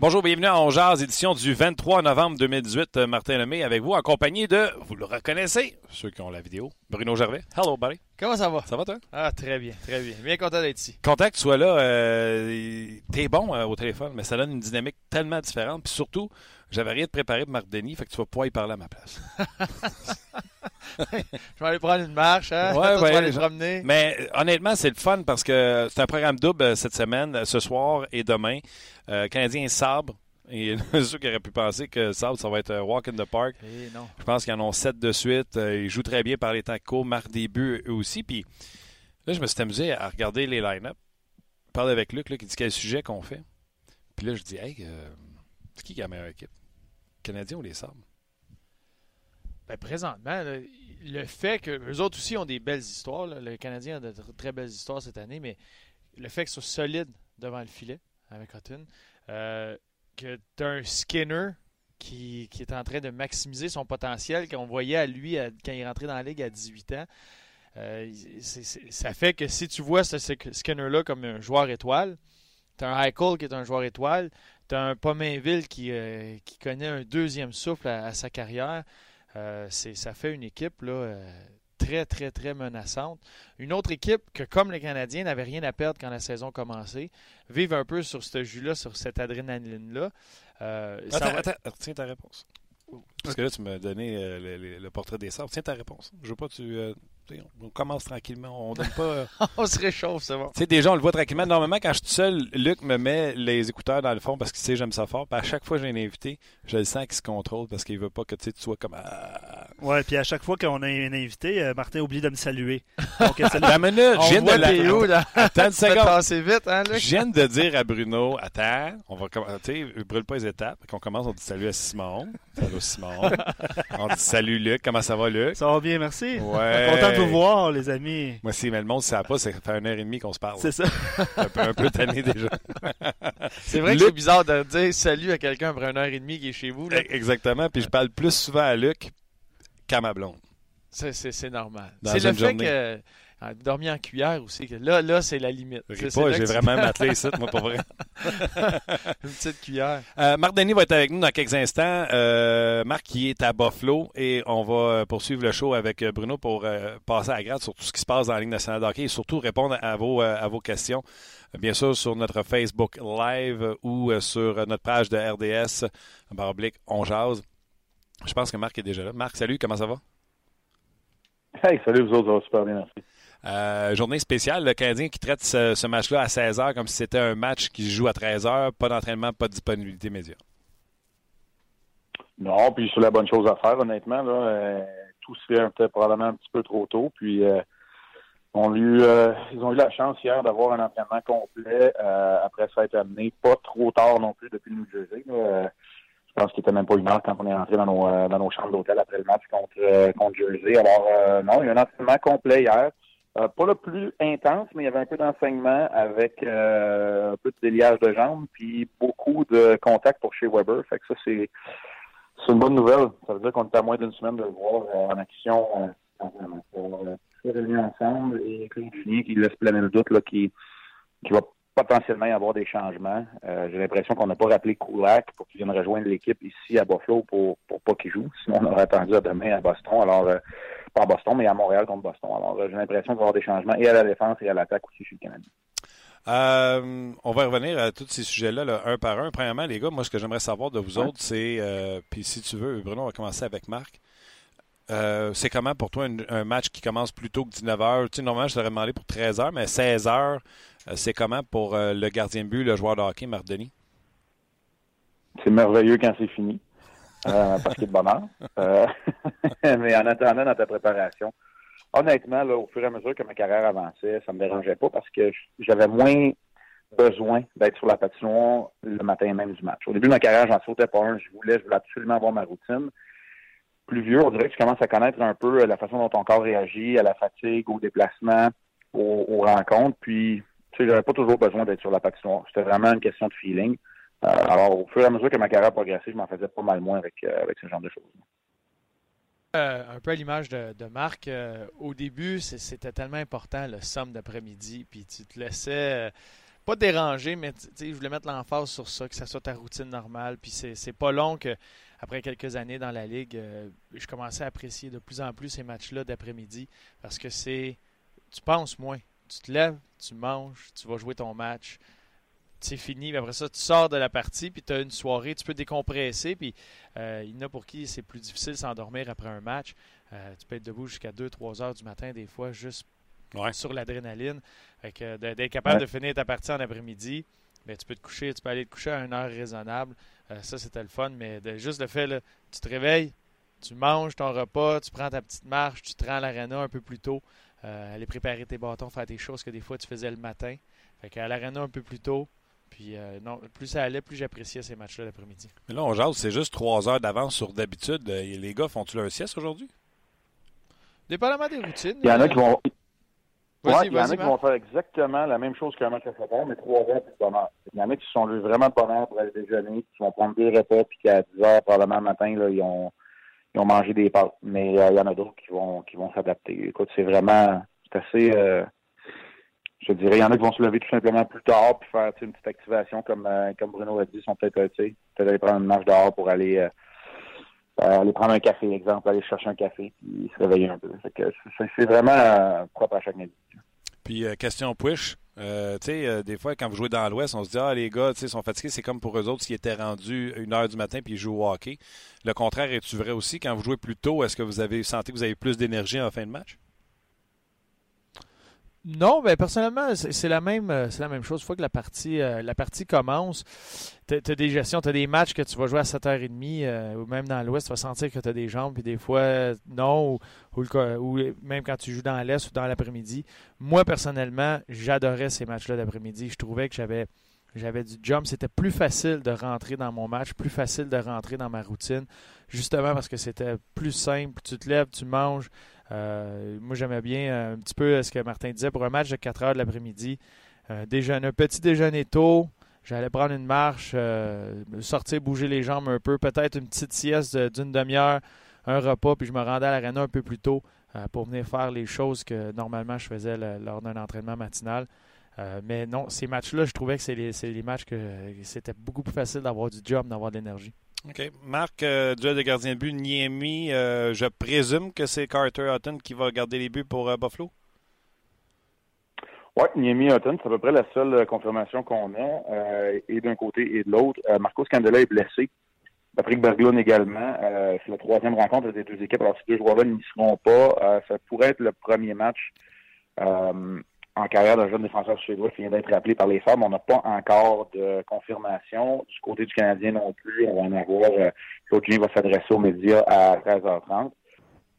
Bonjour, bienvenue à On Jazz, édition du 23 novembre 2018. Euh, Martin Lemay avec vous, en compagnie de, vous le reconnaissez, ceux qui ont la vidéo, Bruno Gervais. Hello, buddy. Comment ça va? Ça va, toi? Ah, très bien, très bien. Bien content d'être ici. Content que tu sois là. Euh, T'es bon euh, au téléphone, mais ça donne une dynamique tellement différente. Puis surtout, j'avais rien de préparé pour Marc Denis, fait que tu vas pouvoir y parler à ma place. je vais aller prendre une marche, hein? Ouais, ouais, aller promener. Mais euh, honnêtement, c'est le fun parce que c'est un programme double euh, cette semaine, euh, ce soir et demain. Euh, Canadien Sabre. Et ceux qui auraient pu penser que Sabre, ça va être un walk in the park. Eh non. Je pense qu'ils en ont sept de suite. Euh, ils jouent très bien par les temps courts, marquent des buts eux aussi. Puis là, je me suis amusé à regarder les line-up. Je avec Luc là, qui dit quel sujet qu'on fait. Puis là, je dis, hey, euh, c'est qui qui a la meilleure équipe? Canadiens ou les Sabres? Ben, présentement, le fait que les autres aussi ont des belles histoires, le Canadien a de tr- très belles histoires cette année, mais le fait qu'ils soient solides devant le filet avec Hutton, euh, que tu as un Skinner qui, est en train de maximiser son potentiel qu'on voyait à lui quand il est dans la ligue à 18 ans. Euh, ça fait que si tu vois ce, Skinner-là comme un joueur étoile, tu as un Eichel qui est un joueur étoile, tu as un Pominville qui, euh, qui connaît un deuxième souffle à, à sa carrière. Euh, ça fait une équipe là, euh, très, très, très menaçante. Une autre équipe que, comme les Canadiens, n'avait rien à perdre quand la saison commençait, vivent un peu sur ce jus-là, sur cette adrénaline-là. Attends, va- attends, retiens ta réponse. Parce que là, tu m'as donné le, le- le portrait des Sabres. Tiens ta réponse. Je veux pas que tu. On commence tranquillement. On donne pas. euh, On se réchauffe, c'est bon. Tu sais, déjà, on le voit tranquillement. Normalement, quand je suis tout seul, Luc me met les écouteurs dans le fond parce qu'il sait que j'aime ça fort. Puis à chaque fois que j'ai un invité, je le sens qu'il se contrôle parce qu'il veut pas que tu sois comme. Ah. Ouais, puis à chaque fois qu'on a un invité, euh, Martin oublie de me saluer. Donc, euh, salut. La minute, On je viens de la- là? Attends une seconde. passer vite, hein, Luc? Je viens de dire à Bruno, attends, on va commencer, tu sais, brûle pas les étapes. Qu'on commence, on dit salut à Simon. Salut Simon. on dit salut Luc, comment ça va Luc? Ça va bien, merci. Ouais. Content de vous voir, les amis. Moi, si mais le monde ne sait pas, ça fait une heure et demie qu'on se parle. C'est ça. un peu, un peu tanné déjà. C'est vrai que c'est bizarre de dire salut à quelqu'un après une heure et demie qui est chez vous. là. Exactement. Puis je parle plus souvent à Luc qu'à ma blonde. C'est- normal. C'est le fait que dormir en cuillère aussi. là, là c'est la limite. J'ai vraiment matelé ici, moi, pour vrai. Une petite cuillère. Euh, Marc Denis va être avec nous dans quelques instants. Euh, Marc qui est à Buffalo et on va euh, poursuivre le show avec Bruno pour euh, passer à la grade sur tout ce qui se passe dans la Ligue nationale de hockey et surtout répondre à vos, à vos questions. Bien sûr, sur notre Facebook Live ou sur notre page de RDS, barre oblique, on jase. Je pense que Marc est déjà là. Marc, salut, comment ça va? Hey, salut, vous autres, ça va super bien, merci. Euh, journée spéciale, le Canadien qui traite ce, match-là à 16h comme si c'était un match qui se joue à 13h, pas d'entraînement, pas de disponibilité média. Non, puis c'est la bonne chose à faire, honnêtement. Là. Euh, tout se fait probablement un petit peu trop tôt. Puis euh, euh, ils ont eu la chance hier d'avoir un entraînement complet après ça être amené pas trop tard non plus depuis le New Jersey. là. Je pense qu'il était même pas une heure quand on est rentré dans nos, dans nos chambres d'hôtel après le match contre, contre Jersey. Alors non, il y a un entraînement complet hier. Euh, pas le plus intense, mais il y avait un peu d'enseignement avec euh, un peu de déliage de jambes, puis beaucoup de contacts pour chez Weber. Fait que ça, c'est c'est une bonne nouvelle. Ça veut dire qu'on est à moins d'une semaine de le voir euh, en action. On se réunir ensemble et Claude Julien qui laisse planer le doute là, qui, qui va potentiellement y avoir des changements. Euh, J'ai l'impression qu'on n'a pas rappelé Kulak pour qu'il vienne rejoindre l'équipe ici à Buffalo pour, pour pas qu'il joue. Sinon, on aurait attendu à demain à Boston. Alors, euh, pas à Boston, mais à Montréal contre Boston. Alors, euh, j'ai l'impression qu'il va y avoir des changements et à la défense et à l'attaque aussi chez le. Euh, on va revenir à tous ces sujets-là, un par un. Premièrement, les gars, moi, ce que j'aimerais savoir de vous autres, c'est, euh, puis si tu veux, Bruno, on va commencer avec Marc. Euh, c'est comment pour toi un, match qui commence plus tôt que 19h? Tu sais, normalement, je t'aurais demandé pour 13h, mais 16h, c'est comment pour le gardien de but, le joueur de hockey, Denis? C'est merveilleux quand c'est fini, parce qu'il est de bonheur. mais en attendant, dans ta préparation, honnêtement, au fur et à mesure que ma carrière avançait, ça me dérangeait pas parce que j'avais moins besoin d'être sur la patinoire le matin même du match. Au début de ma carrière, j'en sautais pas un. Je voulais, je voulais absolument avoir ma routine. Plus vieux, on dirait que tu commences à connaître un peu la façon dont ton corps réagit à la fatigue, au déplacement, aux, rencontres. Puis, sais, j'avais pas toujours besoin d'être sur la patinoire. C'était vraiment une question de feeling. Euh, alors, au fur et à mesure que ma carrière progressait, je m'en faisais pas mal moins avec, euh, avec ce genre de choses. Euh, un peu à l'image de, Marc, euh, au début, c'était tellement important le somme d'après-midi, puis tu te laissais pas déranger, mais je voulais mettre l'emphase sur ça, que ça soit ta routine normale. Puis c'est pas long que, après quelques années dans la ligue, je commençais à apprécier de plus en plus ces matchs-là d'après-midi parce que c'est. Tu penses moins. Tu te lèves, tu manges, tu vas jouer ton match c'est fini. après ça, tu sors de la partie, puis tu as une soirée, tu peux décompresser. Puis euh, il y en a pour qui c'est plus difficile de s'endormir après un match. Euh, tu peux être debout jusqu'à 2-3 heures du matin, des fois, juste sur l'adrénaline. d'être capable de finir ta partie en après-midi, mais ben, tu peux te coucher, tu peux aller te coucher à une heure raisonnable. Euh, ça, c'était le fun. Mais juste le fait, là, tu te réveilles, tu manges ton repas, tu prends ta petite marche, tu te rends à l'aréna un peu plus tôt, aller préparer tes bâtons, faire des choses que des fois tu faisais le matin. Fait qu'à l'aréna un peu plus tôt, puis euh, non, plus ça allait, plus j'appréciais ces matchs-là l'après-midi. Mais là, on jase, c'est juste trois heures d'avance sur d'habitude. Euh, les gars, font-ils leur sieste aujourd'hui? Dépendamment des routines. Il y en a qui vont. Ouais, il y en a qui vont faire exactement la même chose qu'un match à 7 heures, mais trois heures plus de bonheur. Il y en a qui sont vraiment de bonheur pour aller déjeuner, qui vont prendre des repas, puis qu'à 10 heures, probablement le matin, là, ils, ont, ils ont mangé des pâtes. Mais euh, il y en a d'autres qui vont qui vont s'adapter. Écoute, c'est vraiment c'est assez je dirais, il y en a qui vont se lever tout simplement plus tard puis faire une petite activation comme, euh, comme Bruno a dit, ils sont peut-être euh, peut aller prendre une marche dehors pour aller euh, aller prendre un café, exemple, aller chercher un café puis se réveiller un peu. C'est vraiment propre à chaque individu. Puis question push, tu sais, des fois, quand vous jouez dans l'Ouest, on se dit, ah, les gars, sais, sont fatigués. C'est comme pour eux autres s'ils étaient rendus une heure du matin puis ils jouent au hockey. Le contraire est-tu vrai aussi? Quand vous jouez plus tôt, est-ce que vous avez senti que vous avez plus d'énergie en fin de match? Non, mais personnellement, c'est la même euh, la même chose. Une fois que la partie euh, commence, tu as, des gestions, tu as des matchs que tu vas jouer à 7h30 euh, ou même dans l'ouest, tu vas sentir que tu as des jambes, puis des fois non, ou, ou, même quand tu joues dans l'est ou dans l'après-midi. Moi, personnellement, j'adorais ces matchs-là d'après-midi. Je trouvais que j'avais j'avais du jump. C'était plus facile de rentrer dans mon match, plus facile de rentrer dans ma routine, justement parce que c'était plus simple. Tu te lèves, tu manges. Euh, moi, j'aimais bien euh, un petit peu ce que Martin disait pour un match de 4 heures de l'après-midi. Euh, un petit déjeuner tôt. J'allais prendre une marche, sortir, bouger les jambes un peu, peut-être une petite sieste d'une demi-heure, un repas, puis je me rendais à l'aréna un peu plus tôt pour venir faire les choses que normalement je faisais lors d'un entraînement matinal. mais non, ces matchs-là, je trouvais que c'est matchs que c'était beaucoup plus facile d'avoir du job, d'avoir de l'énergie. OK. Marc, euh, duel de gardien de but, Niemi, euh, je présume que c'est Carter Hutton qui va garder les buts pour euh, Buffalo? Oui, Niemi Hutton, c'est à peu près la seule euh, confirmation qu'on a, et d'un côté et de l'autre. Marcos Candela est blessé. Patrick Berglund également. c'est la troisième rencontre des deux équipes. Alors, ces deux joueurs-là n'y seront pas. ça pourrait être le premier match en carrière d'un jeune défenseur suédois qui vient d'être appelé par les femmes. On n'a pas encore de confirmation. Du côté du Canadien non plus, on va en avoir. Euh, Claude Julien va s'adresser aux médias à 13h30.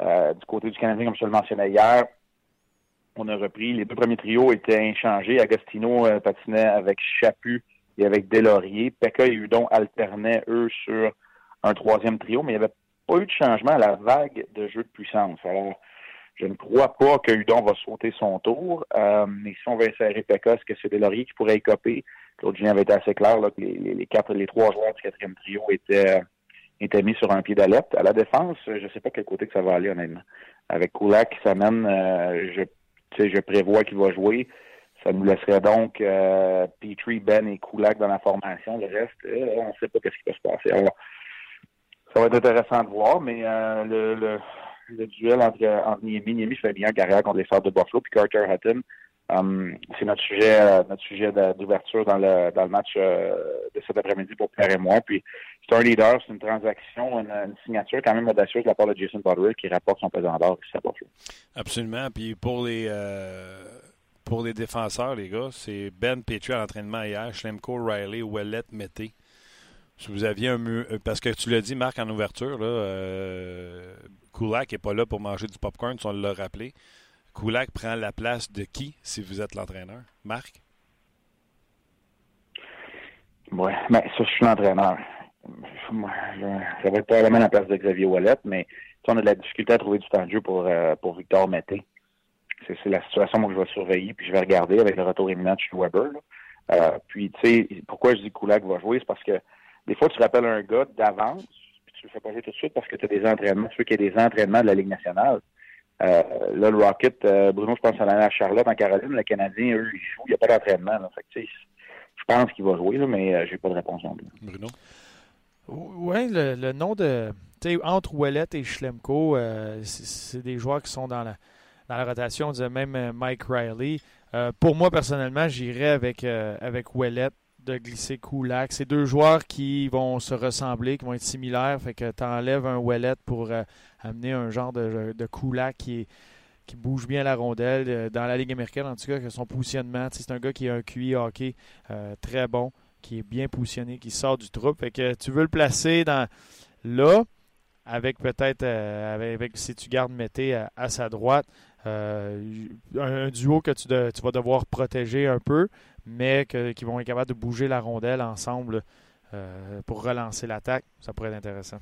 Euh, du côté du Canadien, comme je le mentionnais hier, on a repris. Les deux premiers trios étaient inchangés. Agostino euh, patinait avec Chaput et avec Delaurier. Pekka et Udon alternaient, eux, sur un troisième trio, mais il n'y avait pas eu de changement à la vague de jeu de puissance. Alors, je ne crois pas que Hudon va sauter son tour. Euh, mais si on va insérer Pekka, est-ce que c'est Delory qui pourrait y coper? Claude Julien avait été assez clair là, que les, quatre, les trois joueurs du quatrième trio étaient, étaient mis sur un pied d'alerte. À la défense, je ne sais pas quel côté que ça va aller, honnêtement. Avec Kulak qui s'amène, euh, je, je prévois qu'il va jouer. Ça nous laisserait donc euh, Petrie, Ben et Kulak dans la formation. Le reste, euh, on ne sait pas ce qui va se passer. Alors, ça va être intéressant de voir, mais euh, le duel entre, entre Niemi. Niemi fait bien contre les Stars de Buffalo, puis Carter Hutton Um, c'est notre sujet, euh, notre sujet d'ouverture dans le dans le match euh, de cet après-midi pour Pierre et moi. Puis c'est un leader, c'est une transaction, une, signature quand même audacieuse de la part de Jason Butler qui rapporte son pesant d'or ici à Absolument. Puis pour les pour les défenseurs, les gars, c'est Ben Petrie à l'entraînement hier, Schlemko, Riley, Ouellet, Mété. Si vous aviez un parce que tu l'as dit, Marc, en ouverture, là, euh, Kulak n'est pas là pour manger du popcorn, si on l'a rappelé. Kulak prend la place de qui si vous êtes l'entraîneur? Marc? Oui, mais ça, je suis l'entraîneur. Ça va être probablement la place de Xavier Wallet, mais on a de la difficulté à trouver du temps de jeu pour, euh, pour Victor Mété. C'est la situation que je vais surveiller, puis je vais regarder avec le retour imminent de Weber. Euh, puis, tu sais, pourquoi je dis Kulak va jouer, c'est parce que des fois, tu rappelles un gars d'avance, puis tu le fais pas jouer tout de suite parce que tu as des entraînements. Tu veux qu'il y ait des entraînements de la Ligue nationale. Euh, là, le Rocket, euh, Bruno, je pense à l'année à Charlotte, en Caroline. Le Canadien, eux, ils jouent. Il n'y a pas d'entraînement. Fait je pense qu'il va jouer, là, mais euh, j'ai pas de réponse non plus. Bruno? Oui, le, nom de. Tu sais, entre Ouellet et Schlemko, c'est des joueurs qui sont dans la, dans la rotation. On même Mike Riley. pour moi, personnellement, j'irais avec, avec Ouellet de glisser Kulak. C'est deux joueurs qui vont se ressembler, qui vont être similaires. Fait que tu enlèves un Wallet pour euh, amener un genre de, de qui, bouge bien la rondelle. Euh, dans la Ligue américaine, en tout cas, que son positionnement, c'est un gars qui a un QI hockey euh, très bon, qui est bien positionné, qui sort du trou. Fait que tu veux le placer dans là, avec peut-être, avec, si tu gardes Mété à, sa droite, un, duo que tu vas devoir protéger un peu mais qui vont être capables de bouger la rondelle ensemble euh, pour relancer l'attaque. Ça pourrait être intéressant.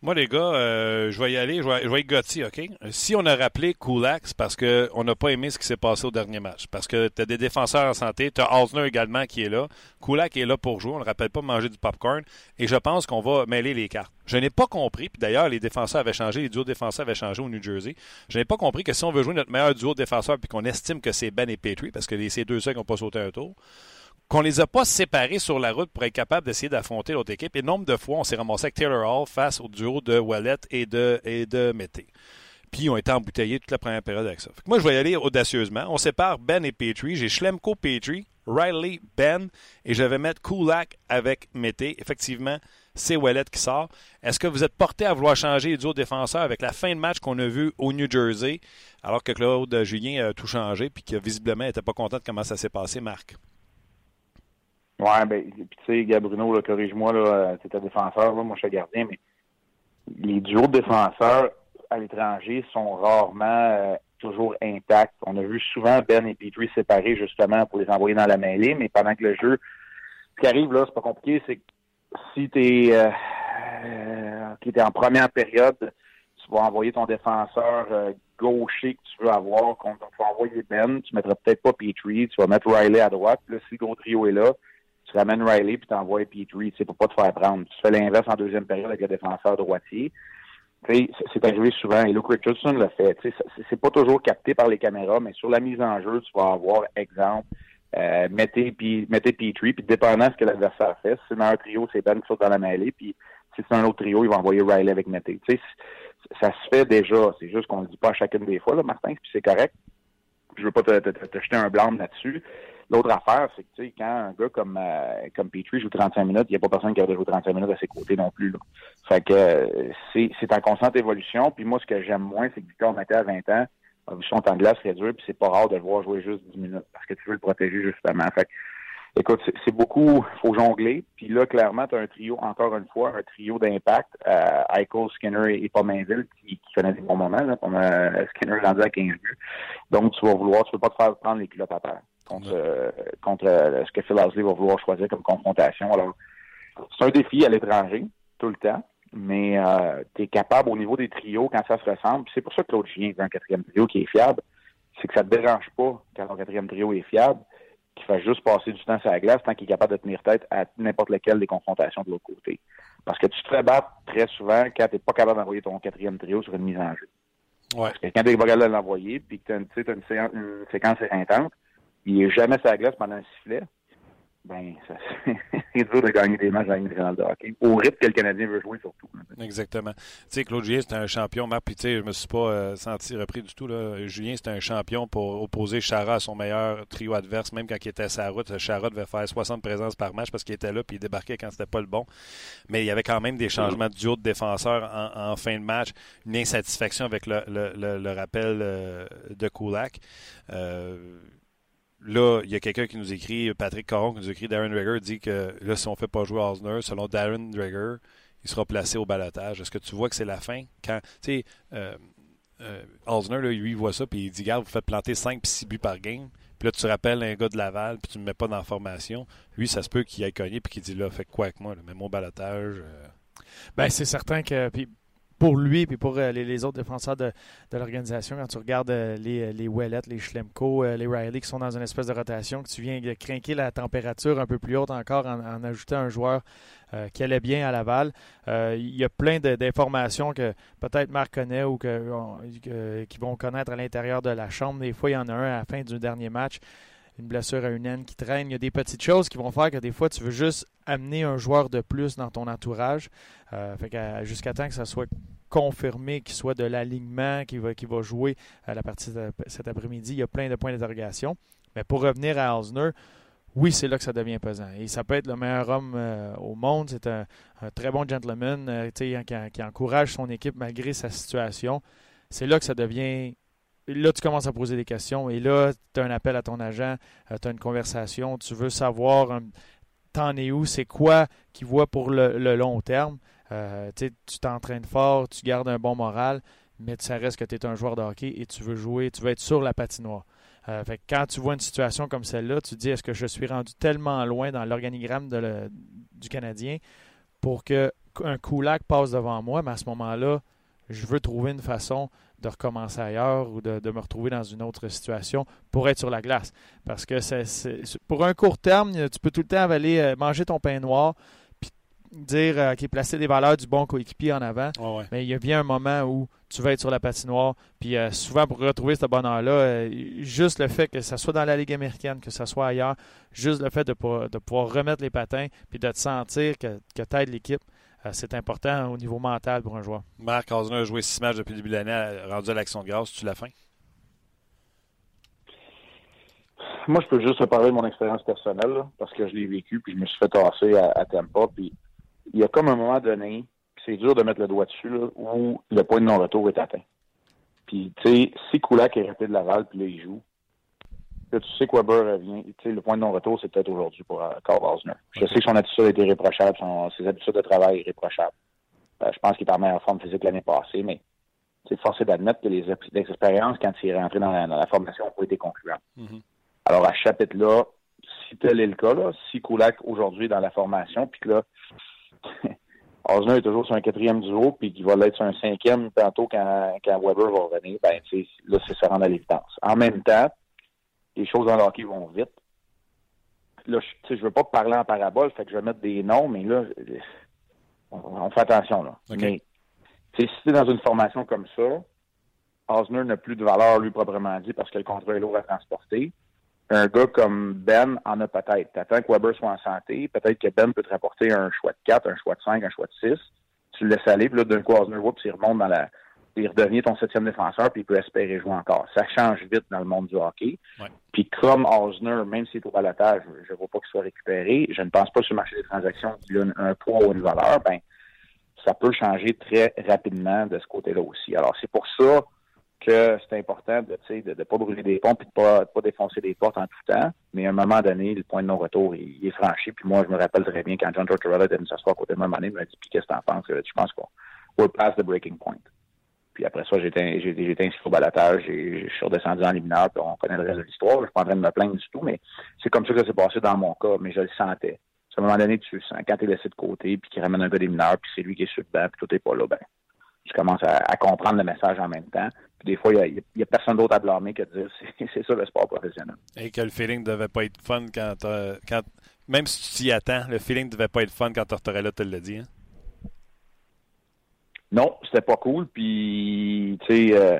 Moi, les gars, euh, je vais y aller. Je vais, être Gotti, OK? Si on a rappelé Kulak, c'est parce qu'on n'a pas aimé ce qui s'est passé au dernier match. Parce que tu as des défenseurs en santé. Tu as Osner également qui est là. Kulak est là pour jouer. On ne rappelle pas manger du popcorn. Et je pense qu'on va mêler les cartes. Je n'ai pas compris, puis d'ailleurs, les défenseurs avaient changé, les duos défenseurs avaient changé au New Jersey. Je n'ai pas compris que si on veut jouer notre meilleur duo défenseur puis qu'on estime que c'est Ben et Petrie, parce que ces deux seuls n'ont pas sauté un tour, qu'on les a pas séparés sur la route pour être capable d'essayer d'affronter l'autre équipe. Et nombre de fois, on s'est ramassé avec Taylor Hall face au duo de Wallet et de, et Mété. Puis ils ont été embouteillés toute la première période avec ça. moi, je vais y aller audacieusement. On sépare Ben et Petrie. J'ai Schlemko Petrie, Riley Ben, et je vais mettre Kulak avec Mété. Effectivement, c'est Wallet qui sort. Est-ce que vous êtes porté à vouloir changer les duos défenseurs avec la fin de match qu'on a vu au New Jersey, alors que Claude Julien a tout changé, puis que visiblement n'était pas content de comment ça s'est passé, Marc? Ouais, ben, puis tu sais, Bruno, corrige-moi, là, c'est un défenseur, là, moi je suis gardien, mais les duos de défenseurs à l'étranger sont rarement euh, toujours intacts. On a vu souvent Ben et Petrie séparés justement pour les envoyer dans la mêlée, mais pendant que le jeu, ce qui arrive là, c'est pas compliqué, c'est que si tu es euh, euh, était en première période, tu vas envoyer ton défenseur euh, gaucher que tu veux avoir, qu'on va envoyer Ben, tu mettras peut-être pas Petrie, tu vas mettre Riley à droite, là, si trio est là, tu ramènes Riley puis t'envoies Petrie, tu sais, pour pas te faire prendre. Tu fais l'inverse en deuxième période avec le défenseur droitier. C'est arrivé souvent, et Luke Richardson l'a fait. C'est pas toujours capté par les caméras, mais sur la mise en jeu, tu vas avoir, exemple, euh, mettez, puis, mettez Petrie, puis dépendant de ce que l'adversaire fait, si c'est un trio, c'est Ben qui saute dans la mêlée, puis si c'est un autre trio, il va envoyer Riley avec Mété. Tu sais, ça se fait déjà, c'est juste qu'on le dit pas à chacune des fois, là, Martin, puis c'est correct. Je veux pas te, te, te jeter un blâme là-dessus. L'autre affaire, c'est que tu sais, quand un gars comme euh, comme Petrie joue 35 minutes, il n'y a pas personne qui a de jouer 35 minutes à ses côtés non plus. Là. Fait que euh, c'est, en constante évolution. Puis moi, ce que j'aime moins, c'est que Victor Maté à 20 ans a vu son temps de glace réduire, puis c'est pas rare de le voir jouer juste 10 minutes parce que tu veux le protéger justement. Fait que, écoute, c'est, beaucoup, faut jongler. Puis là, clairement, tu as un trio, encore une fois, un trio d'impact. Euh, Skinner et, et Pominville qui, qui connaissent des bons moments. Là, comme, euh, Skinner rendu à 15 buts. Donc, tu vas vouloir, tu peux pas te faire prendre les culottes à terre contre, euh, contre euh, ce que Phil Housley va vouloir choisir comme confrontation. Alors, c'est un défi à l'étranger, tout le temps, mais euh, tu es capable au niveau des trios quand ça se ressemble. C'est pour ça que Claude Chien est un quatrième trio qui est fiable. C'est que ça ne te dérange pas quand ton quatrième trio est fiable, qu'il fait juste passer du temps sur la glace tant qu'il est capable de tenir tête à n'importe lequel des confrontations de l'autre côté. Parce que tu te fais battre très souvent quand tu n'es pas capable d'envoyer ton quatrième trio sur une mise en jeu. Ouais. Parce que quand tu es capable de l'envoyer, puis que tu as une, une, séquence intense, il n'est jamais sur la glace pendant un sifflet, ben, c'est dur de gagner des matchs dans Ligue de hockey. Au rythme que le Canadien veut jouer, surtout. Exactement. Tu sais, Claude Julien, c'est un champion. Marc, puis tu sais, me suis pas euh, senti repris du tout. Là. Julien, c'était un champion pour opposer Chara à son meilleur trio adverse, même quand il était à sa route. Chara devait faire 60 présences par match parce qu'il était là, puis il débarquait quand c'était pas le bon. Mais il y avait quand même des changements de duo de défenseurs en, fin de match, une insatisfaction avec le, rappel euh, de Kulak. Euh, Là, il y a quelqu'un qui nous écrit, Patrick Caron, qui nous écrit, Darren Drager dit que là, si on ne fait pas jouer Osner, selon Darren Drager, il sera placé au balotage. Est-ce que tu vois que c'est la fin? Quand, tu sais, euh, euh lui, voit ça, puis il dit, regarde, vous faites planter 5 puis 6 buts par game. Puis là, tu rappelles un gars de Laval, puis tu ne me mets pas dans la formation. Lui, ça se peut qu'il aille cogné, puis qu'il dit, là, fais quoi avec moi? Mets mon balotage. Euh. Ben, c'est certain que. Pour lui et pour euh, les, autres défenseurs de, l'organisation, quand tu regardes euh, les, les les Schlemko, euh, les Riley qui sont dans une espèce de rotation, que tu viens de craquer la température un peu plus haute encore en, ajoutant un joueur qui allait bien à Laval. il y a plein d'informations que peut-être Marc connaît ou que, qui vont connaître à l'intérieur de la chambre. Des fois, il y en a un à la fin du dernier match une blessure à une haine qui traîne. Il y a des petites choses qui vont faire que des fois, tu veux juste amener un joueur de plus dans ton entourage. Euh, jusqu'à temps que ça soit confirmé qu'il soit de l'alignement, qu'il va, jouer à la partie de cet après-midi. Il y a plein de points d'interrogation. Mais pour revenir à Osner, oui, c'est là que ça devient pesant. Et ça peut être le meilleur homme euh, au monde. C'est un, très bon gentleman euh, qui, encourage son équipe malgré sa situation. C'est là que ça devient là, tu commences à poser des questions et là, tu as un appel à ton agent, euh, tu as une conversation, tu veux savoir t'en es où, c'est quoi qu'il voit pour le, long terme. Euh, tu t'entraînes fort, tu gardes un bon moral, mais ça reste que tu es un joueur de hockey et tu veux jouer, tu veux être sur la patinoire. Euh, quand tu vois une situation comme celle-là, tu te dis est-ce que je suis rendu tellement loin dans l'organigramme du Canadien pour qu'un Kulak passe devant moi, mais à ce moment-là, je veux trouver une façon de recommencer ailleurs ou de, me retrouver dans une autre situation pour être sur la glace. Parce que c'est, pour un court terme, tu peux tout le temps aller euh, manger ton pain noir puis dire euh, qu'il est placer des valeurs du bon coéquipier en avant. Mais il y a bien un moment où tu vas être sur la patinoire. Puis euh, souvent, pour retrouver ce bonheur-là, juste le fait que ce soit dans la Ligue américaine, que ce soit ailleurs, juste le fait de, de pouvoir remettre les patins puis de te sentir que, que tu aides l'équipe, euh, c'est important au niveau mental pour un joueur. Marc Osner a joué six matchs depuis le début de l'année, rendu à l'action de grâce. Tu la fin? Moi, je peux juste te parler de mon expérience personnelle, parce que je l'ai vécu, puis je me suis fait tasser à, à Tampa. Puis il y a comme un moment donné, c'est dur de mettre le doigt dessus, où le point de non-retour est atteint. Puis, tu sais, si Koulak est resté de Laval, puis là, il joue, tu sais que Weber revient. le point de non-retour, c'est peut-être aujourd'hui pour euh, Carl Osner. Je sais que son attitude a été réprochable, ses habitudes de travail irréprochables. Euh, je pense qu'il est en meilleure forme physique l'année passée, mais c'est forcé d'admettre que les, expériences, quand il est rentré dans la, formation, ont été concluantes. Mm-hmm. Alors, à ce chapitre-là, si tel est le cas, là, si Kulak aujourd'hui est dans la formation, puis que là, Osner est toujours sur un quatrième duo, puis qu'il va l'être sur un cinquième tantôt quand, quand Weber va revenir, ben, là, c'est ça rend à l'évidence. En même temps, les choses dans le hockey vont vite. Là, je ne veux pas parler en parabole, fait que je vais mettre des noms, mais là, on, fait attention. Là. Mais si tu es dans une formation comme ça, Osner n'a plus de valeur, lui, proprement dit, parce que le contrat est lourd à transporter. Un gars comme Ben en a peut-être. T'attends que Weber soit en santé. Peut-être que Ben peut te rapporter un choix de 4, un choix de 5, un choix de 6. Tu le laisses aller, puis là, d'un coup, Osner, il remonte dans la, il redevient ton septième défenseur, puis il peut espérer jouer encore. Ça change vite dans le monde du hockey. Puis comme Osner, même s'il est au balotage, je ne vois pas qu'il soit récupéré, je ne pense pas sur le marché des transactions qu'il a un, poids ou une valeur, ben ça peut changer très rapidement de ce côté-là aussi. Alors c'est pour ça que c'est important de ne de, pas brûler des ponts et de pas, pas défoncer des portes en tout temps. Mais à un moment donné, le point de non-retour, il, est franchi. Puis moi, je me rappelle très bien quand John Tortorella était venu s'asseoir à côté de moi, il m'a dit Puis qu'est-ce que tu en penses? Je pense qu'on we're past the breaking point. Puis après ça, j'étais été inscrit au balatage je suis redescendu en mineurs, puis on connaît le reste de l'histoire. Je suis pas en train de me plaindre du tout, mais c'est comme ça que ça s'est passé dans mon cas, mais je le sentais. À un moment donné, tu le sens. Quand tu es laissé de côté, puis qu'il ramène un gars des mineurs, puis c'est lui qui est sur le banc, puis tout n'est pas là, ben, je commence à, comprendre le message en même temps. Puis des fois, il n'y a, personne d'autre à blâmer que de dire c'est ça le sport professionnel. Et que le feeling devait pas être fun quand, quand même si tu t'y attends, le feeling devait pas être fun quand Tortorella te l'a dit. Hein? Non, c'était pas cool. Puis, tu sais, euh,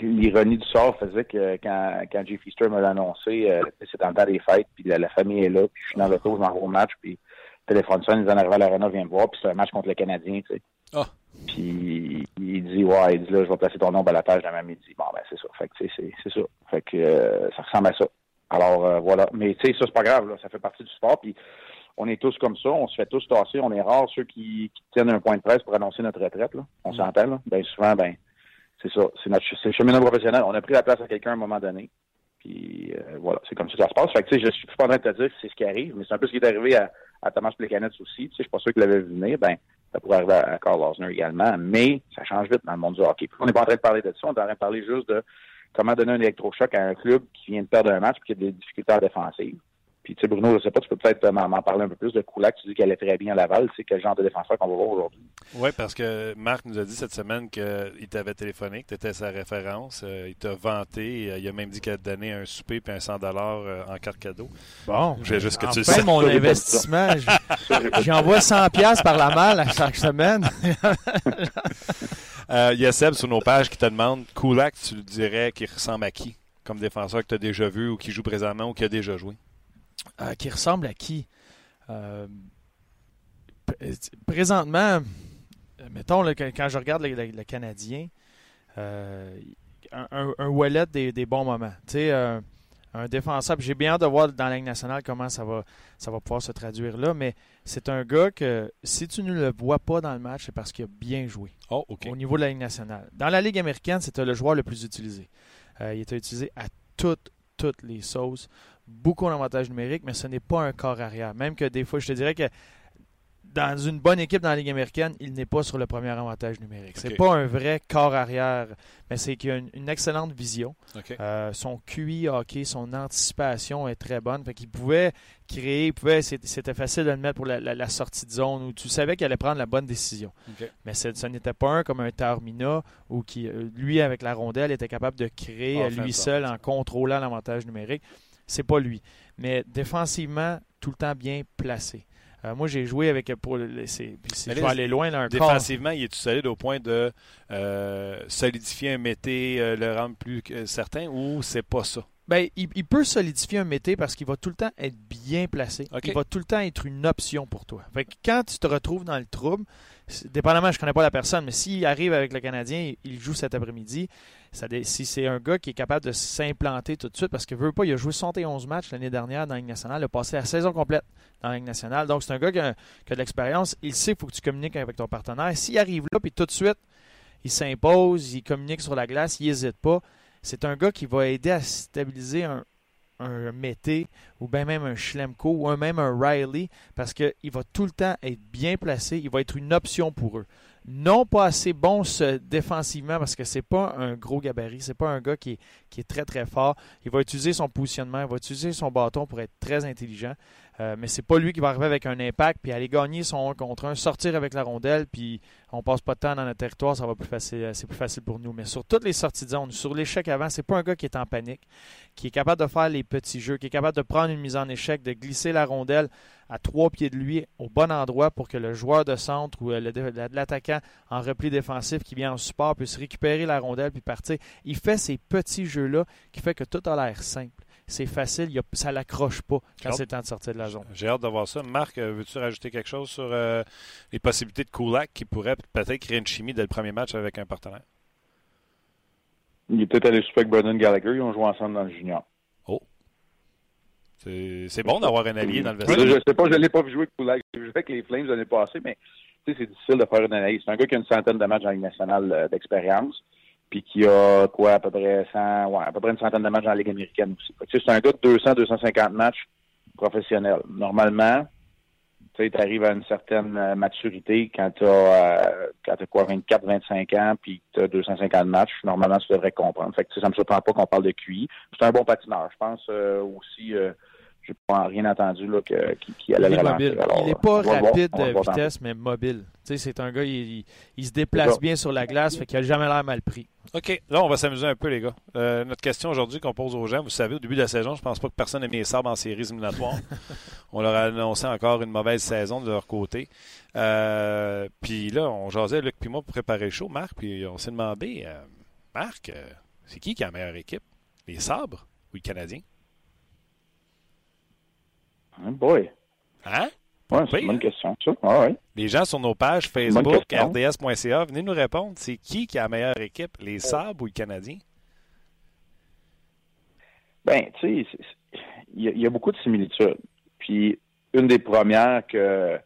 l'ironie du sort faisait que quand, quand Jay Feaster me l'a annoncé, euh, c'est dans le temps des fêtes, puis la, famille est là, puis je suis dans l'auto, je m'en vais au match, puis téléphone sonne, ils en arrivent à l'arena, viens me voir, puis c'est un match contre le Canadien, tu sais. Ah. Puis il dit ouais, il dit là, je vais placer ton nom à la page demain midi. Bon ben c'est ça. Fait que c'est, c'est ça. Fait que euh, ça ressemble à ça. Alors euh, voilà. Mais tu sais, ça c'est pas grave, là. ça fait partie du sport. Puis on est tous comme ça, on se fait tous tasser, on est rares ceux qui, tiennent un point de presse pour annoncer notre retraite. Là. On mm. s'entend, là. Bien souvent, ben, c'est ça. C'est notre le chemin professionnel. On a pris la place à quelqu'un à un moment donné. Puis euh, voilà, c'est comme ça que ça se passe. Fait que, je suis pas en train de te dire que c'est ce qui arrive, mais c'est un peu ce qui est arrivé à, à Thomas Plekanec aussi. Je suis pas sûr qu'il l'avait vu venir. Ben, ça pourrait arriver à, Carl Osner également, mais ça change vite dans le monde du hockey. on n'est pas en train de parler de ça, on est en train de parler juste de comment donner un électrochoc à un club qui vient de perdre un match et qui a des difficultés défensives. Puis, tu sais, Bruno, je sais pas, tu peux peut-être m'en parler un peu plus de Koulak. Tu dis qu'elle est très bien à Laval. C'est quel genre de défenseur qu'on va voir aujourd'hui? Oui, parce que Marc nous a dit cette semaine qu'il t'avait téléphoné, que tu étais sa référence. Euh, il t'a vanté. Euh, il a même dit qu'il a donné un souper puis un 100 euh, en carte cadeau. Bon. Je juste que tu sais. mon investissement, j'envoie 100 pièces par la malle à chaque semaine. il y a Seb sur nos pages qui te demande Koulak, tu le dirais qu'il ressemble à qui comme défenseur que tu as déjà vu ou qui joue présentement ou qui a déjà joué? Euh, qui ressemble à qui? Euh, présentement, mettons, quand je regarde le, Canadien, euh, un, wallet des, bons moments. Tu sais, un défenseur. J'ai bien hâte de voir dans la Ligue nationale comment ça va, ça va pouvoir se traduire là, mais c'est un gars que si tu ne le vois pas dans le match, c'est parce qu'il a bien joué oh, au niveau de la Ligue nationale. Dans la Ligue américaine, c'était le joueur le plus utilisé. il était utilisé à toutes, toutes les sauces beaucoup d'avantages numériques, mais ce n'est pas un corps arrière. Même que des fois, je te dirais que dans une bonne équipe dans la Ligue américaine, il n'est pas sur le premier avantage numérique. C'est pas un vrai corps arrière, mais c'est qu'il a une, excellente vision. Euh, son QI hockey, son anticipation est très bonne. Fait qu'il pouvait créer, pouvait, c'était facile de le mettre pour la, sortie de zone où tu savais qu'il allait prendre la bonne décision. Mais ce n'était pas un comme un Tarmina où qui, euh, lui, avec la rondelle, était capable de créer lui seul en contrôlant l'avantage numérique c'est pas lui. Mais défensivement, tout le temps bien placé. Euh, moi, j'ai joué avec pour laisser. je vais aller loin là, Défensivement, il est solide au point de euh, solidifier un mété, euh, le rendre plus certain ou c'est pas ça? Ben, il, peut solidifier un mété parce qu'il va tout le temps être bien placé. Il va tout le temps être une option pour toi. Fait quand tu te retrouves dans le trouble, dépendamment, je ne connais pas la personne, mais s'il arrive avec le Canadien, il joue cet après-midi, si c'est un gars qui est capable de s'implanter tout de suite, parce qu'il veut pas, il a joué 71 matchs l'année dernière dans la Ligue nationale, il a passé la saison complète dans la Ligue nationale. Donc, c'est un gars qui a, de l'expérience. Il sait qu'il faut que tu communiques avec ton partenaire. S'il arrive là, puis tout de suite, il s'impose, il communique sur la glace, il n'hésite pas. C'est un gars qui va aider à stabiliser un, un Mété ou bien même un Schlemko ou même un Riley parce qu'il va tout le temps être bien placé. Il va être une option pour eux non pas assez bon défensivement parce que c'est pas un gros gabarit, c'est pas un gars qui est, très très fort. Il va utiliser son positionnement, il va utiliser son bâton pour être très intelligent. Euh, mais c'est pas lui qui va arriver avec un impact puis aller gagner son 1 contre 1, sortir avec la rondelle puis on passe pas de temps dans notre territoire, ça va plus facile, c'est plus facile pour nous. Mais sur toutes les sorties de zone, sur l'échec avant, c'est pas un gars qui est en panique, qui est capable de faire les petits jeux, qui est capable de prendre une mise en échec, de glisser la rondelle à trois pieds de lui au bon endroit pour que le joueur de centre ou l'attaquant en repli défensif qui vient en support puisse récupérer la rondelle puis partir. Il fait ces petits jeux-là qui fait que tout a l'air simple c'est facile, ça ne ça l'accroche pas quand c'est le temps de sortir de la zone. J'ai hâte de voir ça. Marc, euh, veux-tu rajouter quelque chose sur euh, les possibilités de Kulak qui pourrait peut-être créer une chimie dès le premier match avec un partenaire? Il est peut-être allé avec Brendan Gallagher. Ils ont joué ensemble dans le junior. C'est bon d'avoir un allié dans le vestiaire. Je ne sais pas, je ne l'ai pas vu jouer avec Kulak. J'ai joué avec les Flames l'année passée, mais c'est difficile de faire une analyse. C'est un gars qui a une centaine de matchs la Ligue nationale euh, d'expérience puis qui a quoi à peu près 100, ouais, à peu près une centaine de matchs la Ligue américaine aussi. C'est un gars de 200, 250 matchs professionnels. Normalement, tu arrives à une certaine euh, maturité quand tu as, euh, quoi, 24, 25 ans, puis tu as 250 matchs. Normalement, tu devrais comprendre. Fait que, ça me surprend pas qu'on parle de QI. C'est un bon patineur. Je pense aussi j'ai pas rien entendu là, que, qui, qui allait il est mobile. il n'est pas rapide de vitesse, mais mobile. c'est un gars, il, il, se déplace bien sur la glace, fait qu'il n'a jamais l'air mal pris. OK. Là, on va s'amuser un peu, les gars. Euh, notre question aujourd'hui qu'on pose aux gens, vous savez, au début de la saison, je pense pas que personne ait mis les sabres en séries éliminatoires. on leur a annoncé encore une mauvaise saison de leur côté. Euh, puis là, on jasait, Luc puis moi, pour préparer le show, Marc, puis on s'est demandé, euh, Marc, c'est qui qui a la meilleure équipe? Les Sabres ou les Canadiens? Oh boy. Hein? Ouais, c'est Oui, une bonne hein? question, ça. Ah, ouais. Les gens sur nos pages Facebook, rds.ca, venez nous répondre. C'est qui qui a la meilleure équipe? Les Sabres ou les Canadiens? Ben, tu sais, il y, a- il y a beaucoup de similitudes. Puis, une des premières que,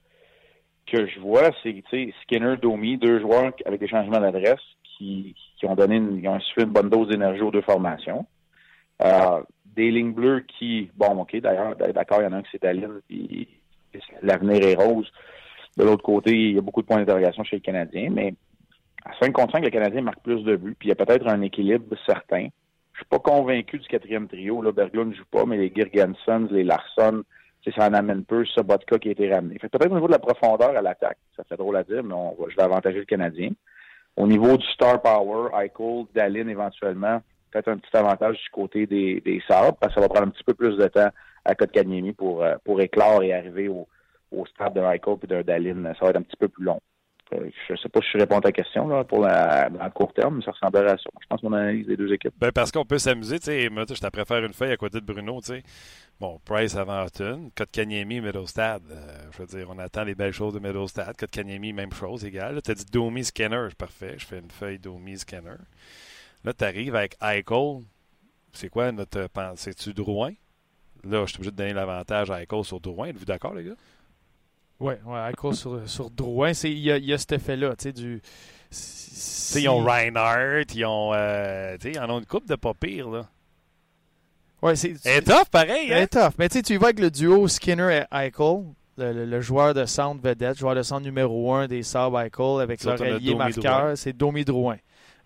que je vois, c'est, Skinner, Domi, deux joueurs avec des changements d'adresse qui, qui ont donné une, ils ont insufflé une bonne dose d'énergie aux deux formations. Euh, des lignes bleues qui, bon, OK, d'ailleurs, d'accord, il y en a un qui c'est puis l'avenir est rose. De l'autre côté, il y a beaucoup de points d'interrogation chez les Canadiens, mais à 5 contre 5, le Canadien marque plus de buts, puis il y a peut-être un équilibre certain. Je suis pas convaincu du quatrième trio. Là, Berglund ne joue pas, mais les Girgensons, les Larson, ça en amène peu. Sobotka qui a été ramené. Peut-être au niveau de la profondeur à l'attaque, ça fait drôle à dire, mais je vais avantager le Canadien. Au niveau du star power, Eichel, Dallin éventuellement, peut-être un petit avantage du côté des, des Sabres, parce que ça va prendre un petit peu plus de temps à Kotkaniemi pour, euh, pour éclore et arriver au, au stade d'un Eichel et d'un Dallin. Ça va être un petit peu plus long. Euh, Je sais pas si je réponds à ta question là, pour la, court terme, mais ça ressemblerait à ça. Je pense mon analyse des deux équipes. Ben parce qu'on peut s'amuser. Moi, je te préfère une feuille à côté de Bruno, tu sais. Bon, Price avant Hutton, Kotkaniemi, Middlestad. Euh, je veux dire, on attend les belles choses de Middlestad. Kotkaniemi, même chose, égal. Tu as dit Domi Scanner, parfait. Je fais une feuille Domi Scanner. Là, tu arrives avec Eichel. C'est quoi notre pensée? C'est-tu Drouin? Là, je suis obligé de donner l'avantage à Eichel sur Drouin. Êtes-vous d'accord, les gars? Oui, ouais, cause sur, sur Drouin, c'est- il y a, y a cet effet-là, tu sais, du... Sais, ils ont Reinhardt, ils ont. euh, ils en ont une coupe de pas pire, là. Ouais, c'est... Tough, pareil, hein? tough. Mais tu vas avec le duo Skinner et Eichel, le, le- le joueur de centre vedette, joueur de centre numéro un des Sabres Eichel, avec leur allié marqueur, c'est Domi Drouin.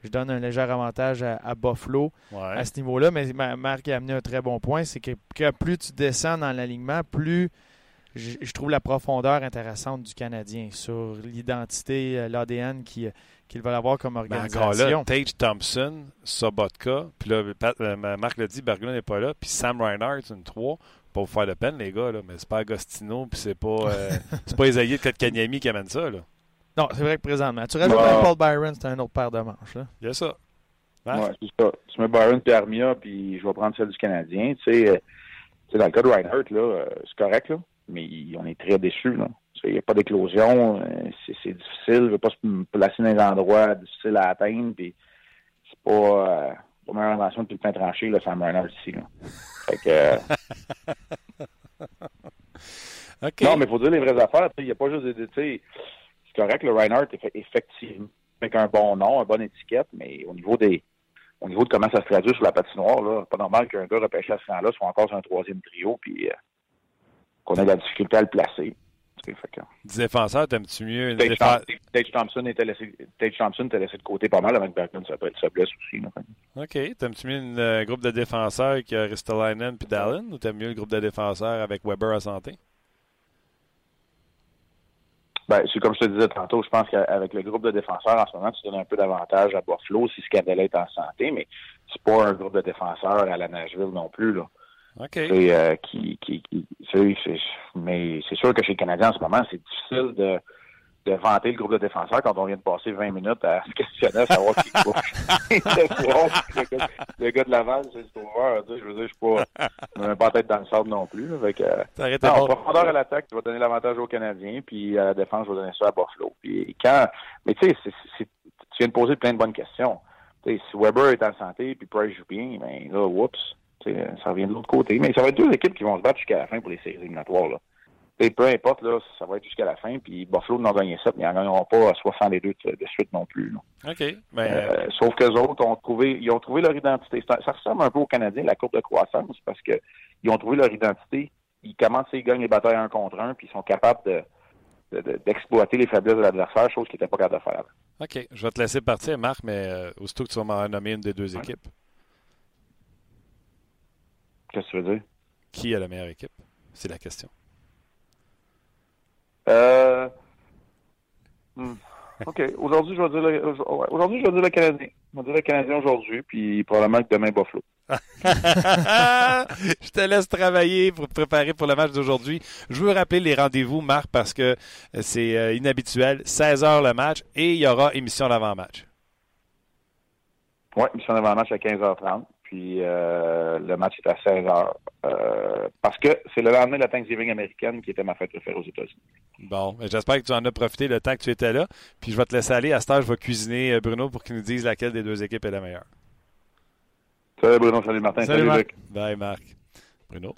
Je donne un léger avantage à, à Buffalo Ouais. à ce niveau-là, mais Ma- Marc a amené un très bon point, c'est que, que plus tu descends dans l'alignement, plus je, je trouve la profondeur intéressante du Canadien sur l'identité, euh, l'ADN qui- qu'il va avoir comme Ben organisation. encore là, Tage Thompson, Sobotka, puis là, Pat- euh, Marc l'a dit, Berglund n'est pas là, puis Sam Reinhardt, une 3. Pas vous faire de peine, les gars, là, mais c'est pas Agostino, puis c'est pas, euh, c'est pas Isaïe de Kotkaniemi qui amène ça. Là. Non, c'est vrai que présentement. Tu rajoutes Bah. Paul Byron, c'est un autre paire de manches. Là. Il y a ça. Hein? Ouais, c'est ça. Tu mets Byron et Armia, puis je vais prendre celle du Canadien. Tu sais, euh, tu sais, dans le cas de Reinhardt, là, euh, c'est correct, là, mais on est très déçus. là. Tu sais, Il n'y a pas d'éclosion, euh, c'est c'est difficile, il ne pas se placer dans des endroits difficiles à atteindre, puis c'est pas, euh, pas meilleure invention depuis le pain tranché, là, Sam Reinhardt ici. Là. Fait que, euh, OK. Non, mais il faut dire les vraies affaires. Il n'y a pas juste des. C'est correct, le Reinhardt, effe- effectivement, avec un bon nom, une bonne étiquette, mais au niveau des. Au niveau de comment ça se traduit sur la patinoire, là, pas normal qu'un gars repêché à ce rang-là soit encore sur un troisième trio, puis euh, qu'on ait de la difficulté à le placer. Que- défenseur, t'aimes-tu mieux une Tage, défense? Thompson, était laissé, Thompson était laissé de côté pas mal avec Bergman, ça peut être sa blesse aussi. là. OK. T'aimes-tu mieux un euh, groupe de défenseurs qui a Ristolainen puis Dallin ou t'aimes mieux le groupe de défenseurs avec Weber à santé? Ben, c'est comme je te disais tantôt, je pense qu'avec le groupe de défenseurs en ce moment, tu donnes un peu d'avantage à Buffalo si Scandella est en santé, mais c'est pas un groupe de défenseurs à la Nashville non plus. Là. OK. Euh, qui, qui, qui- mais c'est sûr que chez les Canadiens en ce moment, c'est difficile de, de vanter le groupe de défenseurs quand on vient de passer 20 minutes à se questionner à savoir qui bouge. le, gars, de Laval, c'est le sauveur. tu sais, Je veux dire, je suis pas, je me mets pas la tête dans le sable non plus. que, euh, non, profondeur à l'attaque, tu vas donner l'avantage aux Canadiens, puis à la défense, je vais donner ça à Buffalo. Puis quand, mais tu sais, tu viens de poser plein de bonnes questions. Tu sais, si Weber est en santé, puis Price joue bien, ben là, whoops, ça revient de l'autre côté. Mais ça va être deux équipes qui vont se battre jusqu'à la fin pour les séries éliminatoires. Là. Sais, peu importe, là, ça va être jusqu'à la fin, puis Buffalo n'en gagner 7, mais ils n'en gagneront pas 62 de, de suite non plus. là. OK. Ben, Euh, sauf que les autres ont trouvé, ils ont trouvé leur identité. Ça, ça ressemble un peu aux Canadiens, la courbe de croissance, parce que ils ont trouvé leur identité. Ils commencent, ils gagnent les batailles un contre un, puis ils sont capables de, de- de- d'exploiter les faiblesses de l'adversaire, chose qu'ils n'étaient pas capables de faire. OK. Je vais te laisser partir, Marc, mais euh, aussitôt que tu vas m'en nommer une des deux Ouais. équipes, Qu'est-ce que tu veux dire? qui a la meilleure équipe? C'est la question. Euh, hmm, OK. Aujourd'hui, je vais dire le, aujourd'hui, je vais dire le Canadien. Je vais dire le Canadien aujourd'hui, puis probablement que demain, Buffalo. je te laisse travailler pour te préparer pour le match d'aujourd'hui. Je veux rappeler les rendez-vous, Marc, parce que c'est euh, inhabituel. 16 h le match et il y aura émission d'avant-match. Oui, mission d'avant-match à 15h30. Puis euh, le match est à 16h. Euh, parce que c'est le lendemain de la Thanksgiving américaine qui était ma fête préférée aux États-Unis. Bon, ben, j'espère que tu en as profité le temps que tu étais là. Puis je vais te laisser aller. À ce temps, je vais cuisiner euh, Bruno pour qu'il nous dise laquelle des deux équipes est la meilleure. Salut Bruno, salut Martin, Salut, salut, Marc. Luc. Bye, Marc. Bruno?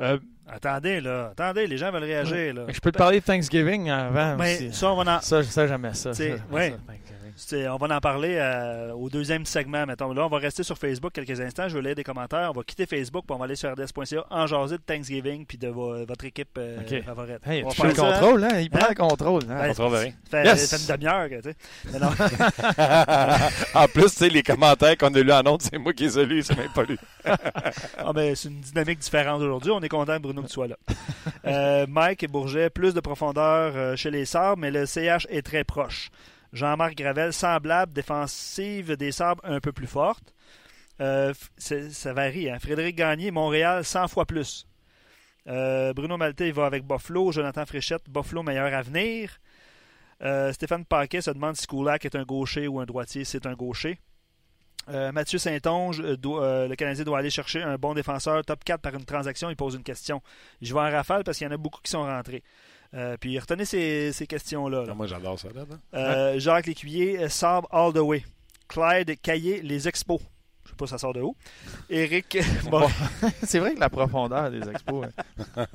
Euh, Attendez, là. Attendez, les gens veulent réagir, là. je peux te parler de Thanksgiving avant Mais aussi. ça, on va en, Ça, ça j'aimais ça. ça, ouais. ça, on va en parler euh, au deuxième segment, mettons. Là, on va rester sur Facebook quelques instants. Je vais lire des commentaires. On va quitter Facebook, puis on va aller sur RDS.ca en jaser de Thanksgiving puis de vo- votre équipe euh, Ok. favorite. Hey, On va le ça, contrôle, hein? Il prend Hein? le contrôle. hein? Contrôle rien. Ça fait, Yes! fait une demi-heure, tu sais. En plus, tu sais, les commentaires qu'on a lus en ondes, c'est moi qui les ai lus, c'est même pas lu. Ah, ben, c'est une dynamique différente aujourd'hui. On est content, Bruno, que tu sois là. Euh, Mike et Bourget, plus de profondeur euh, chez les Sabres, mais le CH est très proche. Jean-Marc Gravel, semblable, défensive des Sabres un peu plus forte. Euh, ça varie. Hein? Frédéric Gagné, Montréal, 100 fois plus. Euh, Bruno Maltais va avec Buffalo. Jonathan Fréchette, Buffalo, meilleur avenir. Euh, Stéphane Paquet se demande si Kulak est un gaucher ou un droitier. C'est un gaucher. Mathieu Saint-Onge, le Canadien doit aller chercher un bon défenseur top 4 par une transaction. Il pose une question. Je vais en rafale parce qu'il y en a beaucoup qui sont rentrés. Euh, puis retenez ces, ces questions-là. là. Ah, moi, j'adore ça. Là. Euh, Jacques Lécuyer, euh, Sabre all the way. Clyde Caillé, les expos. Je sais pas ça sort de où. Éric Morin, C'est vrai que la profondeur des expos. hein.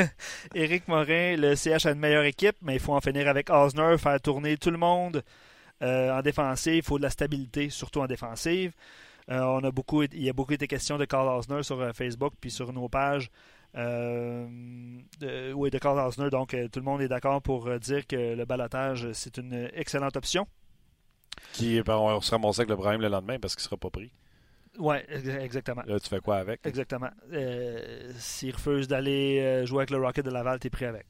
Éric Morin, le CH a une meilleure équipe, mais il faut en finir avec Osner, faire tourner tout le monde euh, en défensive. Il faut de la stabilité, surtout en défensive. On a beaucoup, il y a beaucoup été question de Carl Osner sur Facebook puis sur nos pages. Euh, de, oui, de Carl Osner. Donc, euh, tout le monde est d'accord pour euh, dire que le balotage, c'est une excellente option. Qui, ben, on se avec le problème le lendemain parce qu'il sera pas pris. Oui, exactement. Là, tu fais quoi avec? Exactement. Euh, S'il refuse d'aller euh, jouer avec le Rocket de Laval, t'es pris avec.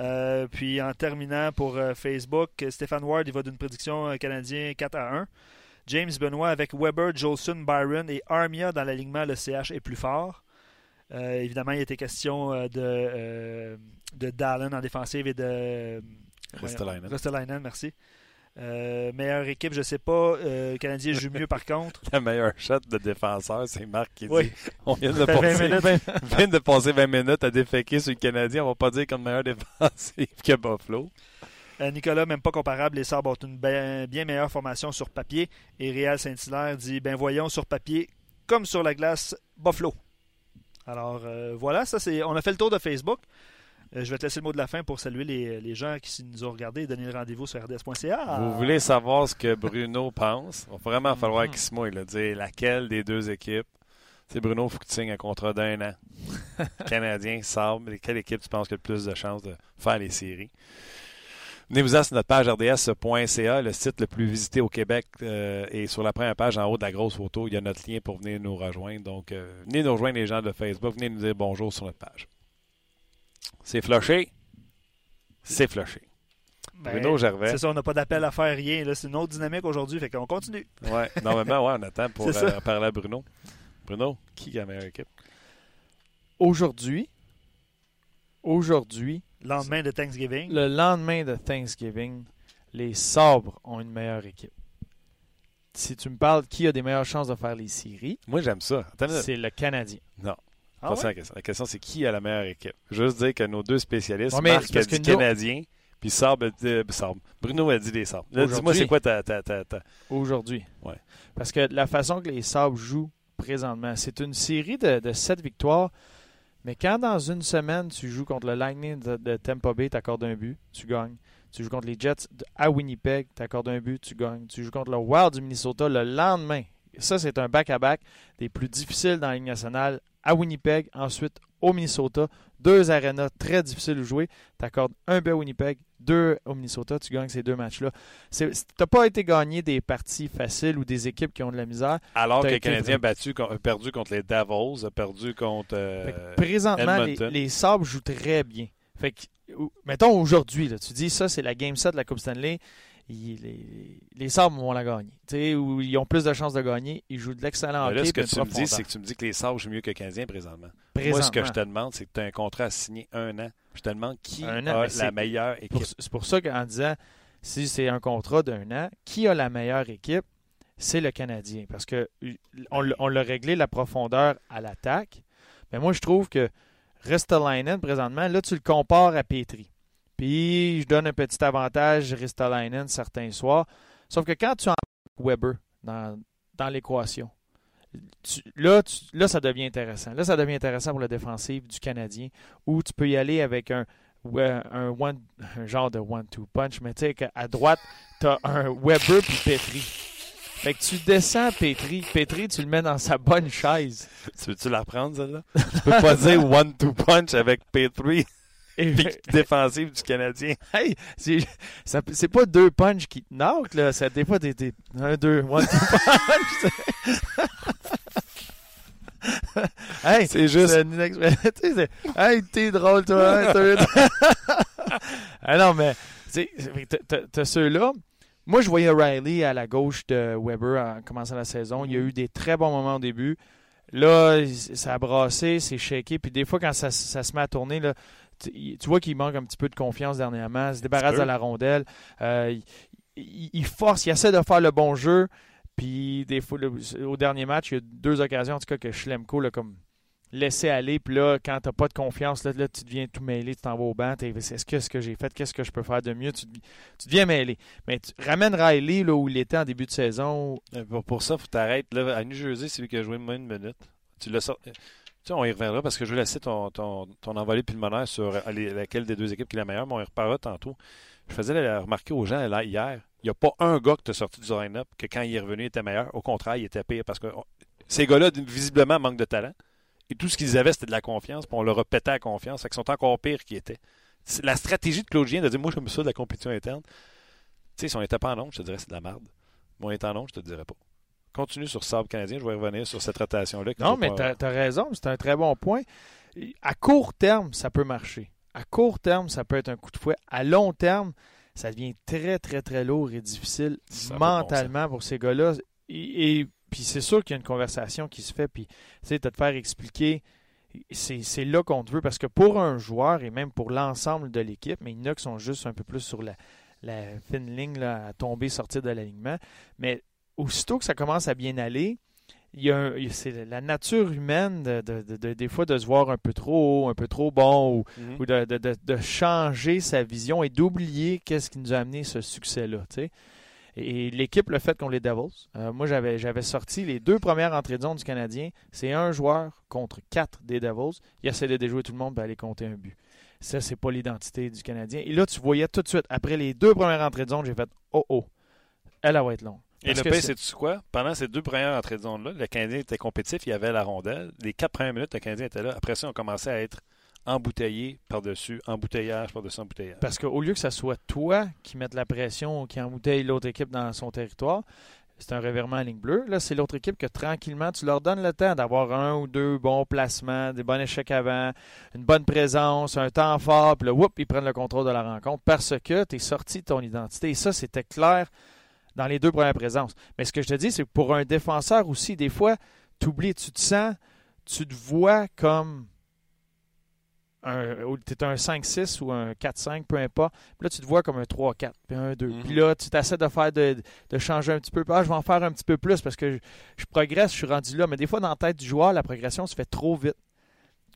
Euh, puis en terminant pour euh, Facebook, Stéphane Ward, il va d'une prédiction euh, canadien 4 à 1. James Benoit avec Weber, Jolson, Byron et Armia dans l'alignement, le CH est plus fort. Euh, évidemment, il était question euh, de, euh, de Dallin en défensive et de. Ristolainen, merci. Euh, meilleure équipe, je sais pas. Euh, le Canadien joue mieux par contre. Le meilleur shot de défenseur, c'est Marc qui Oui. dit on vient de, fait 20 passer, minutes. vient de passer 20 minutes à déféquer sur le Canadien. On va pas dire qu'on est meilleur défensif que Buffalo. Euh, Nicolas, même pas comparable, les Sabres ont une bien, bien meilleure formation sur papier. Et Réal Saint-Hilaire dit ben voyons sur papier, comme sur la glace, Buffalo. Alors euh, voilà, ça c'est. On a fait le tour de Facebook. Euh, je vais te laisser le mot de la fin pour saluer les, les gens qui nous ont regardés et donner le rendez-vous sur rds.ca. Vous voulez savoir ce que Bruno pense? Il va vraiment falloir qu'il se mouille. Là, dire laquelle des deux équipes. C'est Bruno, il faut que tu signes un contrat d'un an. Canadien, Sable, quelle équipe tu penses qui a le plus de chances de faire les séries? Venez-vous-en sur notre page rds.ca, le site le plus visité au Québec. euh, et sur la première page, en haut de la grosse photo, il y a notre lien pour venir nous rejoindre. Donc, euh, venez nous rejoindre les gens de Facebook. Venez nous dire bonjour sur notre page. C'est flushé. C'est flushé. Ben, Bruno Gervais. C'est ça, on n'a pas d'appel à faire, rien. là. C'est une autre dynamique aujourd'hui, fait qu'on continue. Ouais, normalement, ouais, on attend pour euh, parler à Bruno. Bruno, qui a la meilleure équipe? Aujourd'hui, aujourd'hui, Lendemain de Thanksgiving? le lendemain de Thanksgiving, les Sabres ont une meilleure équipe. Si tu me parles qui a des meilleures chances de faire les séries, Moi, j'aime ça. C'est le Canadien. non. Ah pas ça ouais? la question. La question, c'est qui a la meilleure équipe? Juste dire que nos deux spécialistes, Ouais, Marc c'est a dit nous- Canadien, puis dit euh, Sable. Bruno a dit des Sabres. Dis-moi, c'est quoi ta... ta, ta, ta- Aujourd'hui. Ouais. Parce que la façon que les Sabres jouent présentement, c'est une série de, de 7 victoires. Mais quand dans une semaine, tu joues contre le Lightning de, de Tampa Bay, tu accordes un but, tu gagnes. Tu joues contre les Jets à Winnipeg, tu accordes un but, tu gagnes. Tu joues contre le Wild du Minnesota le lendemain. Ça, c'est un back-à-back des plus difficiles dans la Ligue nationale à Winnipeg, ensuite au Minnesota. Deux arénas très difficiles à jouer. Tu accordes un but à Winnipeg, deux au Minnesota, tu gagnes ces deux matchs-là. Tu n'as pas été gagné des parties faciles ou des équipes qui ont de la misère. Alors que le été Canadien a, vrai. battu, perdu contre les Devils, a perdu contre... euh, présentement, les, les Sabres jouent très bien. Fait que, mettons aujourd'hui, tu dis ça, c'est la Game 7 de la Coupe Stanley. Les, les Sabres vont la gagner. Où ils ont plus de chances de gagner. Ils jouent de l'excellent hockey. là, ce que tu me dis, c'est que tu me dis que les Sabres jouent mieux que le Canadien présentement. Moi, ce que je te demande, c'est que tu as un contrat à signer un an. Je te demande qui an, a la meilleure équipe. C'est pour ça qu'en disant si c'est un contrat d'un an, qui a la meilleure équipe c'est le Canadien. Parce que on, l'a réglé la profondeur à l'attaque. Mais moi, je trouve que Ristolainen, présentement, là, tu le compares à Petri. Puis, je donne un petit avantage Ristolainen certains soirs. Sauf que quand tu as Weber dans, dans l'équation, là, là, ça devient intéressant. Là, ça devient intéressant pour la défensive du Canadien, où tu peux y aller avec un, un, one, un genre de one-two punch, mais tu sais qu'à droite, tu as un Weber puis Petri. Fait que tu descends Petri. Petri, tu le mets dans sa bonne chaise. Tu veux-tu la prendre, celle-là? tu peux pas dire one-two punch avec Petri. Et défensive du Canadien. Hey, c'est pas deux punches qui te knock, là. Des fois des, des un, deux, one, two punch. hey, c'est juste. hey, t'es drôle, toi. Hein, ah non, mais t'as ceux-là. Moi, je voyais Riley à la gauche de Weber en commençant la saison. Il y a eu des très bons moments au début. Là, ça a brassé, c'est shaké. Puis des fois, quand ça, se met à tourner, là, tu, vois qu'il manque un petit peu de confiance dernièrement. Il se débarrasse de la rondelle. Euh, il, il, force, il essaie de faire le bon jeu. Puis des fois, au dernier match, il y a deux occasions en tout cas que Schlemko l'a comme laissé aller. Puis là, quand tu n'as pas de confiance, là, tu deviens tout mêlé, tu t'en vas au banc. Est-ce que ce que j'ai fait, qu'est-ce que je peux faire de mieux? Tu, tu deviens mêlé. Mais tu ramènes Riley là où il était en début de saison. Euh, pour ça, il faut t'arrêter. À New Jersey, c'est lui qui a joué moins une minute. Tu l'as sorti. Tu sais, on y reviendra parce que je veux laisser ton, ton, ton envolée pulmonaire sur laquelle des deux équipes qui est la meilleure, mais on y reparlera tantôt. Je faisais remarquer aux gens là, hier, il n'y a pas un gars qui t'a sorti du line-up que quand il est revenu, il était meilleur. Au contraire, il était pire parce que ces gars-là, visiblement, manquent de talent. Et tout ce qu'ils avaient, c'était de la confiance, puis on leur a pété la confiance. Fait qu'ils sont encore pires qu'ils étaient. La stratégie de Claude Gien de dire Moi, j'aime ça de la compétition interne. Tu sais, si on n'était pas en onde, je te dirais c'est de la merde. Moi, on en onde, je te dirais pas. Continue sur Sable canadien, je vais revenir sur cette rotation-là. Non, mais tu as, raison, c'est un très bon point. À court terme, ça peut marcher. À court terme, ça peut être un coup de fouet. À long terme, ça devient très, très, très lourd et difficile mentalement pour ces gars-là. Et, puis c'est sûr qu'il y a une conversation qui se fait, puis tu sais, de te faire expliquer, c'est là qu'on te veut, parce que pour un joueur et même pour l'ensemble de l'équipe, mais il y en a qui sont juste un peu plus sur la, la fine ligne là, à tomber, sortir de l'alignement. Mais aussitôt que ça commence à bien aller, c'est la nature humaine de, des fois de se voir un peu trop haut, un peu trop bon, ou, mhm. de, changer sa vision et d'oublier qu'est-ce qui nous a amené ce succès-là. Et l'équipe le fait contre les Devils. Euh, moi, j'avais, j'avais sorti les deux premières entrées de zone du Canadien. C'est un joueur contre quatre des Devils. Il essaie de déjouer tout le monde et aller compter un but. Ça, c'est pas l'identité du Canadien. Et là, tu voyais tout de suite, après les deux premières entrées de zone, j'ai fait Oh oh, elle, elle va être longue. Et le pire, c'est quoi? Pendant ces deux premières entrées de zone-là, le Canadien était compétitif, il y avait la rondelle. Les quatre premières minutes, le Canadien était là. Après ça, on commençait à être embouteillé par-dessus, embouteillage par-dessus embouteillage. Parce qu'au lieu que ce soit toi qui mette la pression ou qui embouteille l'autre équipe dans son territoire, c'est un revirement à ligne bleue. Là, c'est l'autre équipe que tranquillement, tu leur donnes le temps d'avoir un ou deux bons placements, des bons échecs avant, une bonne présence, un temps fort, puis là, whoop, ils prennent le contrôle de la rencontre parce que tu es sorti de ton identité. Et ça, c'était clair dans les deux premières présences. Mais ce que je te dis, c'est que pour un défenseur aussi, des fois, tu oublies, tu te sens, tu te vois comme un, tu es un 5-6 ou un 4-5, peu importe. Puis là, tu te vois comme un 3-4, puis un 2. Puis mhm. là, tu t'essaies de faire de, de, changer un petit peu. Ah, je vais en faire un petit peu plus parce que je, je progresse, je suis rendu là. Mais des fois, dans la tête du joueur, la progression se fait trop vite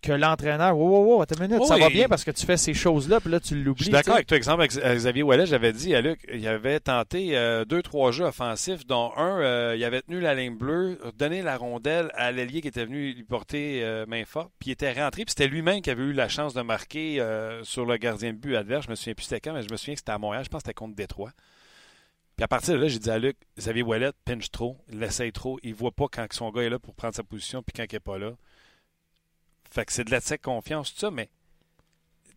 que l'entraîneur, wow, wow, wow, attends une minute, ça va bien parce que tu fais ces choses-là, puis là, tu l'oublies. Je suis d'accord avec toi. Exemple, avec Xavier Ouellet, j'avais dit à Luc, il avait tenté euh, deux, trois jeux offensifs, dont un, euh, il avait tenu la ligne bleue, donné la rondelle à l'ailier qui était venu lui porter euh, main forte, puis il était rentré, puis c'était lui-même qui avait eu la chance de marquer sur le gardien de but adverse. Je me souviens plus c'était quand, mais je me souviens que c'était à Montréal, je pense que c'était contre Détroit. Puis à partir de là, j'ai dit à Luc, Xavier Ouellet pinche trop, il l'essaye trop, il voit pas quand son gars est là pour prendre sa position, puis quand il n'est pas là. Fait que c'est de l'excès de confiance, tout ça, mais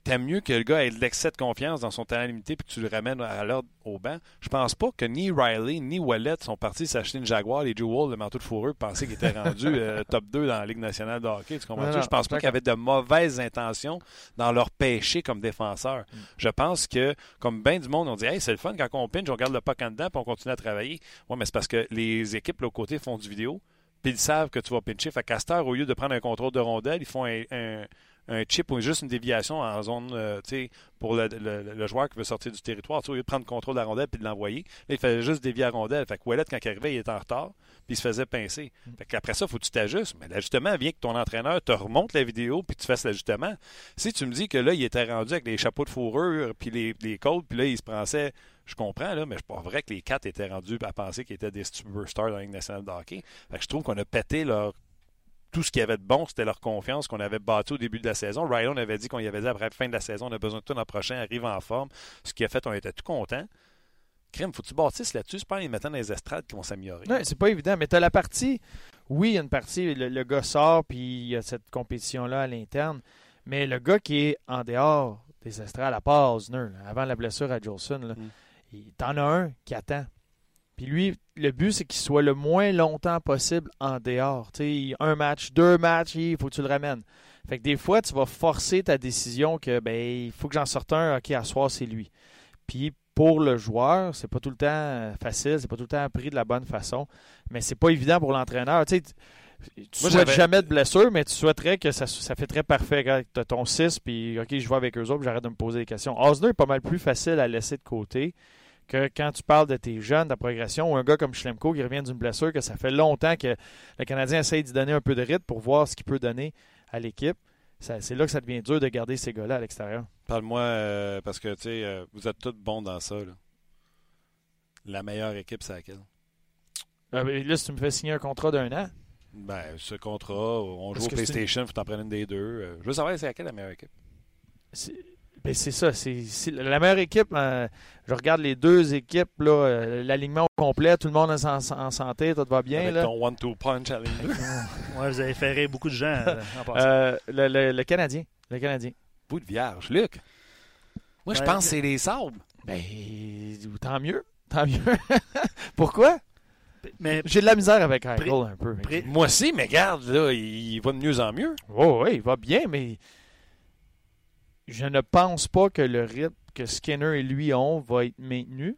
t'aimes mieux que le gars ait de l'excès de confiance dans son talent limité puis que tu le ramènes à l'ordre au banc. Je pense pas que ni Riley ni Wallet sont partis s'acheter une Jaguar, les Jewel, le manteau de fourreux, pensaient qu'ils étaient rendus euh, top 2 dans la Ligue nationale de hockey. Tu comprends Je pense pas qu'ils avaient de mauvaises intentions dans leur péché comme défenseur. Mm. Je pense que, comme bien du monde, on dit Hey, c'est le fun quand on pinche, on garde le puck en dedans puis on continue à travailler. Ouais, mais c'est parce que les équipes, là, côté, font du vidéo puis ils savent que tu vas pincher. Fait heure, au lieu de prendre un contrôle de rondelle, ils font un chip ou juste une déviation en zone, euh, tu sais, pour le, le- le joueur qui veut sortir du territoire. Au lieu de prendre le contrôle de la rondelle puis de l'envoyer, là, il fallait juste dévier la rondelle. Fait que Ouellet, quand il arrivait, il était en retard puis il se faisait pincer. Fait qu'après ça, il faut que tu t'ajustes. Mais l'ajustement vient que ton entraîneur te remonte la vidéo puis tu fasses l'ajustement. Si tu me dis que là, il était rendu avec les chapeaux de fourrure puis les, les côtes, puis là, il se pensait... Je comprends, là, mais c'est pas vrai que les quatre étaient rendus à penser qu'ils étaient des superstars dans la Ligue nationale de hockey. Fait que je trouve qu'on a pété leur tout ce qu'il y avait de bon, c'était leur confiance qu'on avait bâti au début de la saison. Ryan avait dit qu'on y avait dit après la fin de la saison, on a besoin de tout l'an prochain, arrive en forme. Ce qui a fait, on était tout contents. Crème, faut que tu bâtisses là-dessus. C'est pas en les mettant dans les estrades qui vont s'améliorer. Non, c'est pas évident, mais tu as la partie. Oui, il y a une partie, le, le gars sort, puis il y a cette compétition-là à l'interne. Mais le gars qui est en dehors des estrades, à part Osner, avant la blessure à Jolson, là, Mm. il- t'en as un qui attend. Puis lui, le but, c'est qu'il soit le moins longtemps possible en dehors. Un match, deux matchs, il faut que tu le ramènes. Fait que des fois, tu vas forcer ta décision que, ben, il faut que j'en sorte un, OK, à soir, c'est lui. Puis pour le joueur, c'est pas tout le temps euh, facile, c'est pas tout le temps pris de la bonne façon, mais c'est pas évident pour l'entraîneur. Tu sais, tu- Moi, souhaites jamais de blessure, mais tu souhaiterais que ça, ça fait très parfait tu as ton 6, puis OK, je vais avec eux autres, j'arrête de me poser des questions. Osner est pas mal plus facile à laisser de côté que quand tu parles de tes jeunes, de ta progression, ou un gars comme Schlemko qui revient d'une blessure, que ça fait longtemps que le Canadien essaye d'y donner un peu de rythme pour voir ce qu'il peut donner à l'équipe. C'est là que ça devient dur de garder ces gars-là à l'extérieur. Parle-moi, euh, parce que tu sais, euh, vous êtes tous bons dans ça. là. La meilleure équipe, c'est laquelle? Euh, là, si tu me fais signer un contrat d'un an, Ben, ce contrat, on Parce joue au PlayStation, faut t'en prendre une des deux. Je veux savoir, c'est laquelle la meilleure équipe? C'est ben, c'est ça. C'est la meilleure équipe. euh, je regarde les deux équipes, là, euh, l'alignement au complet, tout le monde est en, en santé, tout va bien. Avec Là. ton one-two punch à. Ouais, vous avez fait rire beaucoup de gens euh, en passant. Euh, le, le- le Canadien. Le Canadien. Bout de vierge. Luc? Moi, je pense que c'est les sables. Ben, tant mieux. Tant mieux. Pourquoi? Mais J'ai de la misère avec Eichel un peu. Moi aussi, mais regarde, là, il, il va de mieux en mieux. Oh, oui, il va bien, mais je ne pense pas que le rythme que Skinner et lui ont va être maintenu.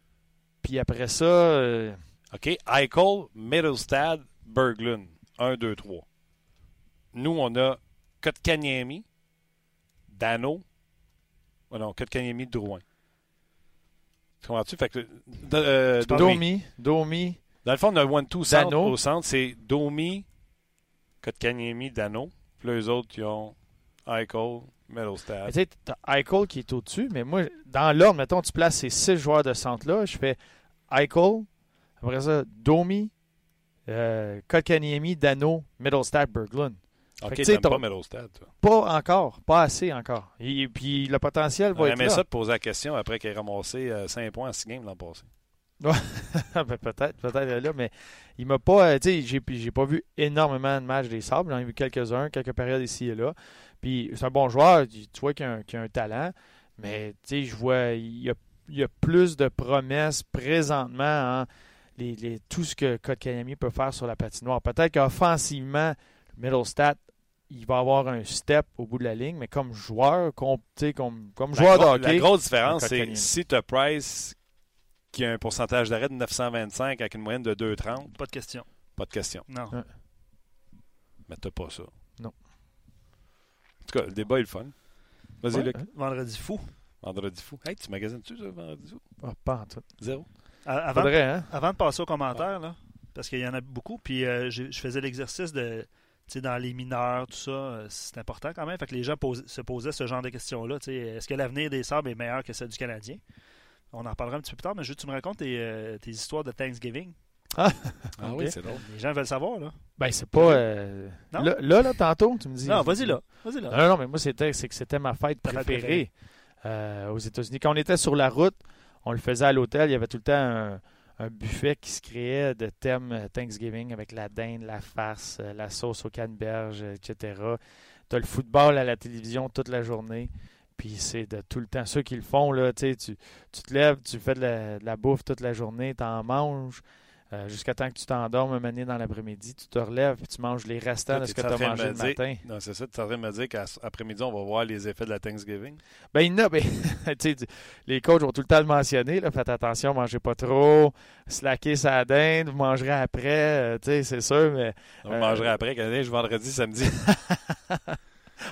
Puis après ça, euh, OK, Eichel, Middlestad, Berglund. 1, 2, 3. Nous, on a Kotkaniemi, Dano. Oh non, Kotkaniemi, Drouin. Tu comprends-tu? Fait que, euh, Domi. Domi, Dans le fond, on a one-two centre. Dano. Au centre, c'est Domi, Kotkaniemi, Dano. Puis là, eux autres, ils ont Eichel, Mais Middlestad. Tu sais, t'as Eichel qui est au-dessus, mais moi, dans l'ordre, mettons, tu places ces six joueurs de centre-là, je fais Eichel, après ça, Domi, euh, Kotkaniemi, Dano, Middlestad, Berglund. OK, tu pas Middlestad, toi. Pas encore, pas assez encore. Et, puis le potentiel va être là. ça de poser la question après qu'il ait ramassé 5 points en 6 games l'an passé. Ben, peut-être, peut-être là, mais il m'a pas. euh, tu sais, j'ai, j'ai pas vu énormément de matchs des Sables. J'en ai vu quelques-uns, quelques périodes ici et là. Puis c'est un bon joueur, tu vois qu'il a un, qu'il a un talent, mais tu sais, je vois, il y a, il y a plus de promesses présentement en les, les- tout ce que Kotkaniemi peut faire sur la patinoire. Peut-être qu'offensivement, Middlestat, il va avoir un step au bout de la ligne, mais comme joueur, comme, tu sais, comme, comme joueur de hockey. la grosse différence, c'est si tu as Price qui a un pourcentage d'arrêt de 925 avec une moyenne de 2,30, pas de question. pas de question. Non. Ouais. Mais t'as pas ça. Tout cas, le débat est le fun. Vas-y, Ouais, Luc. hein? Vendredi fou. Vendredi fou. Hey, tu magasines-tu ça, vendredi fou? Ah, pas en tout. Zéro. A- Avant, Faudrait, hein? avant de passer aux commentaires, là, parce qu'il y en a beaucoup, puis euh, je faisais l'exercice de, tu sais, dans les mineurs, tout ça, euh, c'est important quand même. Fait que les gens se posaient ce genre de questions-là. tu sais, Est-ce que l'avenir des Sabres est meilleur que celle du Canadien? On en reparlera un petit peu plus tard, mais je veux que tu me racontes tes, euh, tes histoires de Thanksgiving. Ah Ok. oui, c'est drôle. Les gens veulent savoir, là. Ben, c'est pas. euh, Non? Là, là, là, tantôt, tu me dis. Non, vas-y là. Vas-y Non, là. non, non, mais moi, c'était, c'est que c'était ma fête préférée euh, aux États-Unis. Quand on était sur la route, on le faisait à l'hôtel, il y avait tout le temps un, un buffet qui se créait de thèmes euh, Thanksgiving avec la dinde, la farce, la sauce au canneberge, euh, etc. Tu as le football à la télévision toute la journée. Puis c'est de tout le temps. Ceux qui le font, là, tu, sais, tu tu te lèves, tu fais de la, de la bouffe toute la journée, tu en manges. Euh, jusqu'à temps que tu t'endormes un dans l'après-midi, tu te relèves et tu manges les restants de ce que tu as mangé le dire- matin. Non, c'est ça. Tu es en train de me dire qu'après-midi, on va voir les effets de la Thanksgiving? Ben, il y en a, ben, les coachs vont tout le temps le mentionner. Là, faites attention, mangez pas trop, slacker sa dinde, vous mangerez après, euh, tu sais, c'est sûr, mais On Euh, mangerait après. Canadien, je vendredi, samedi.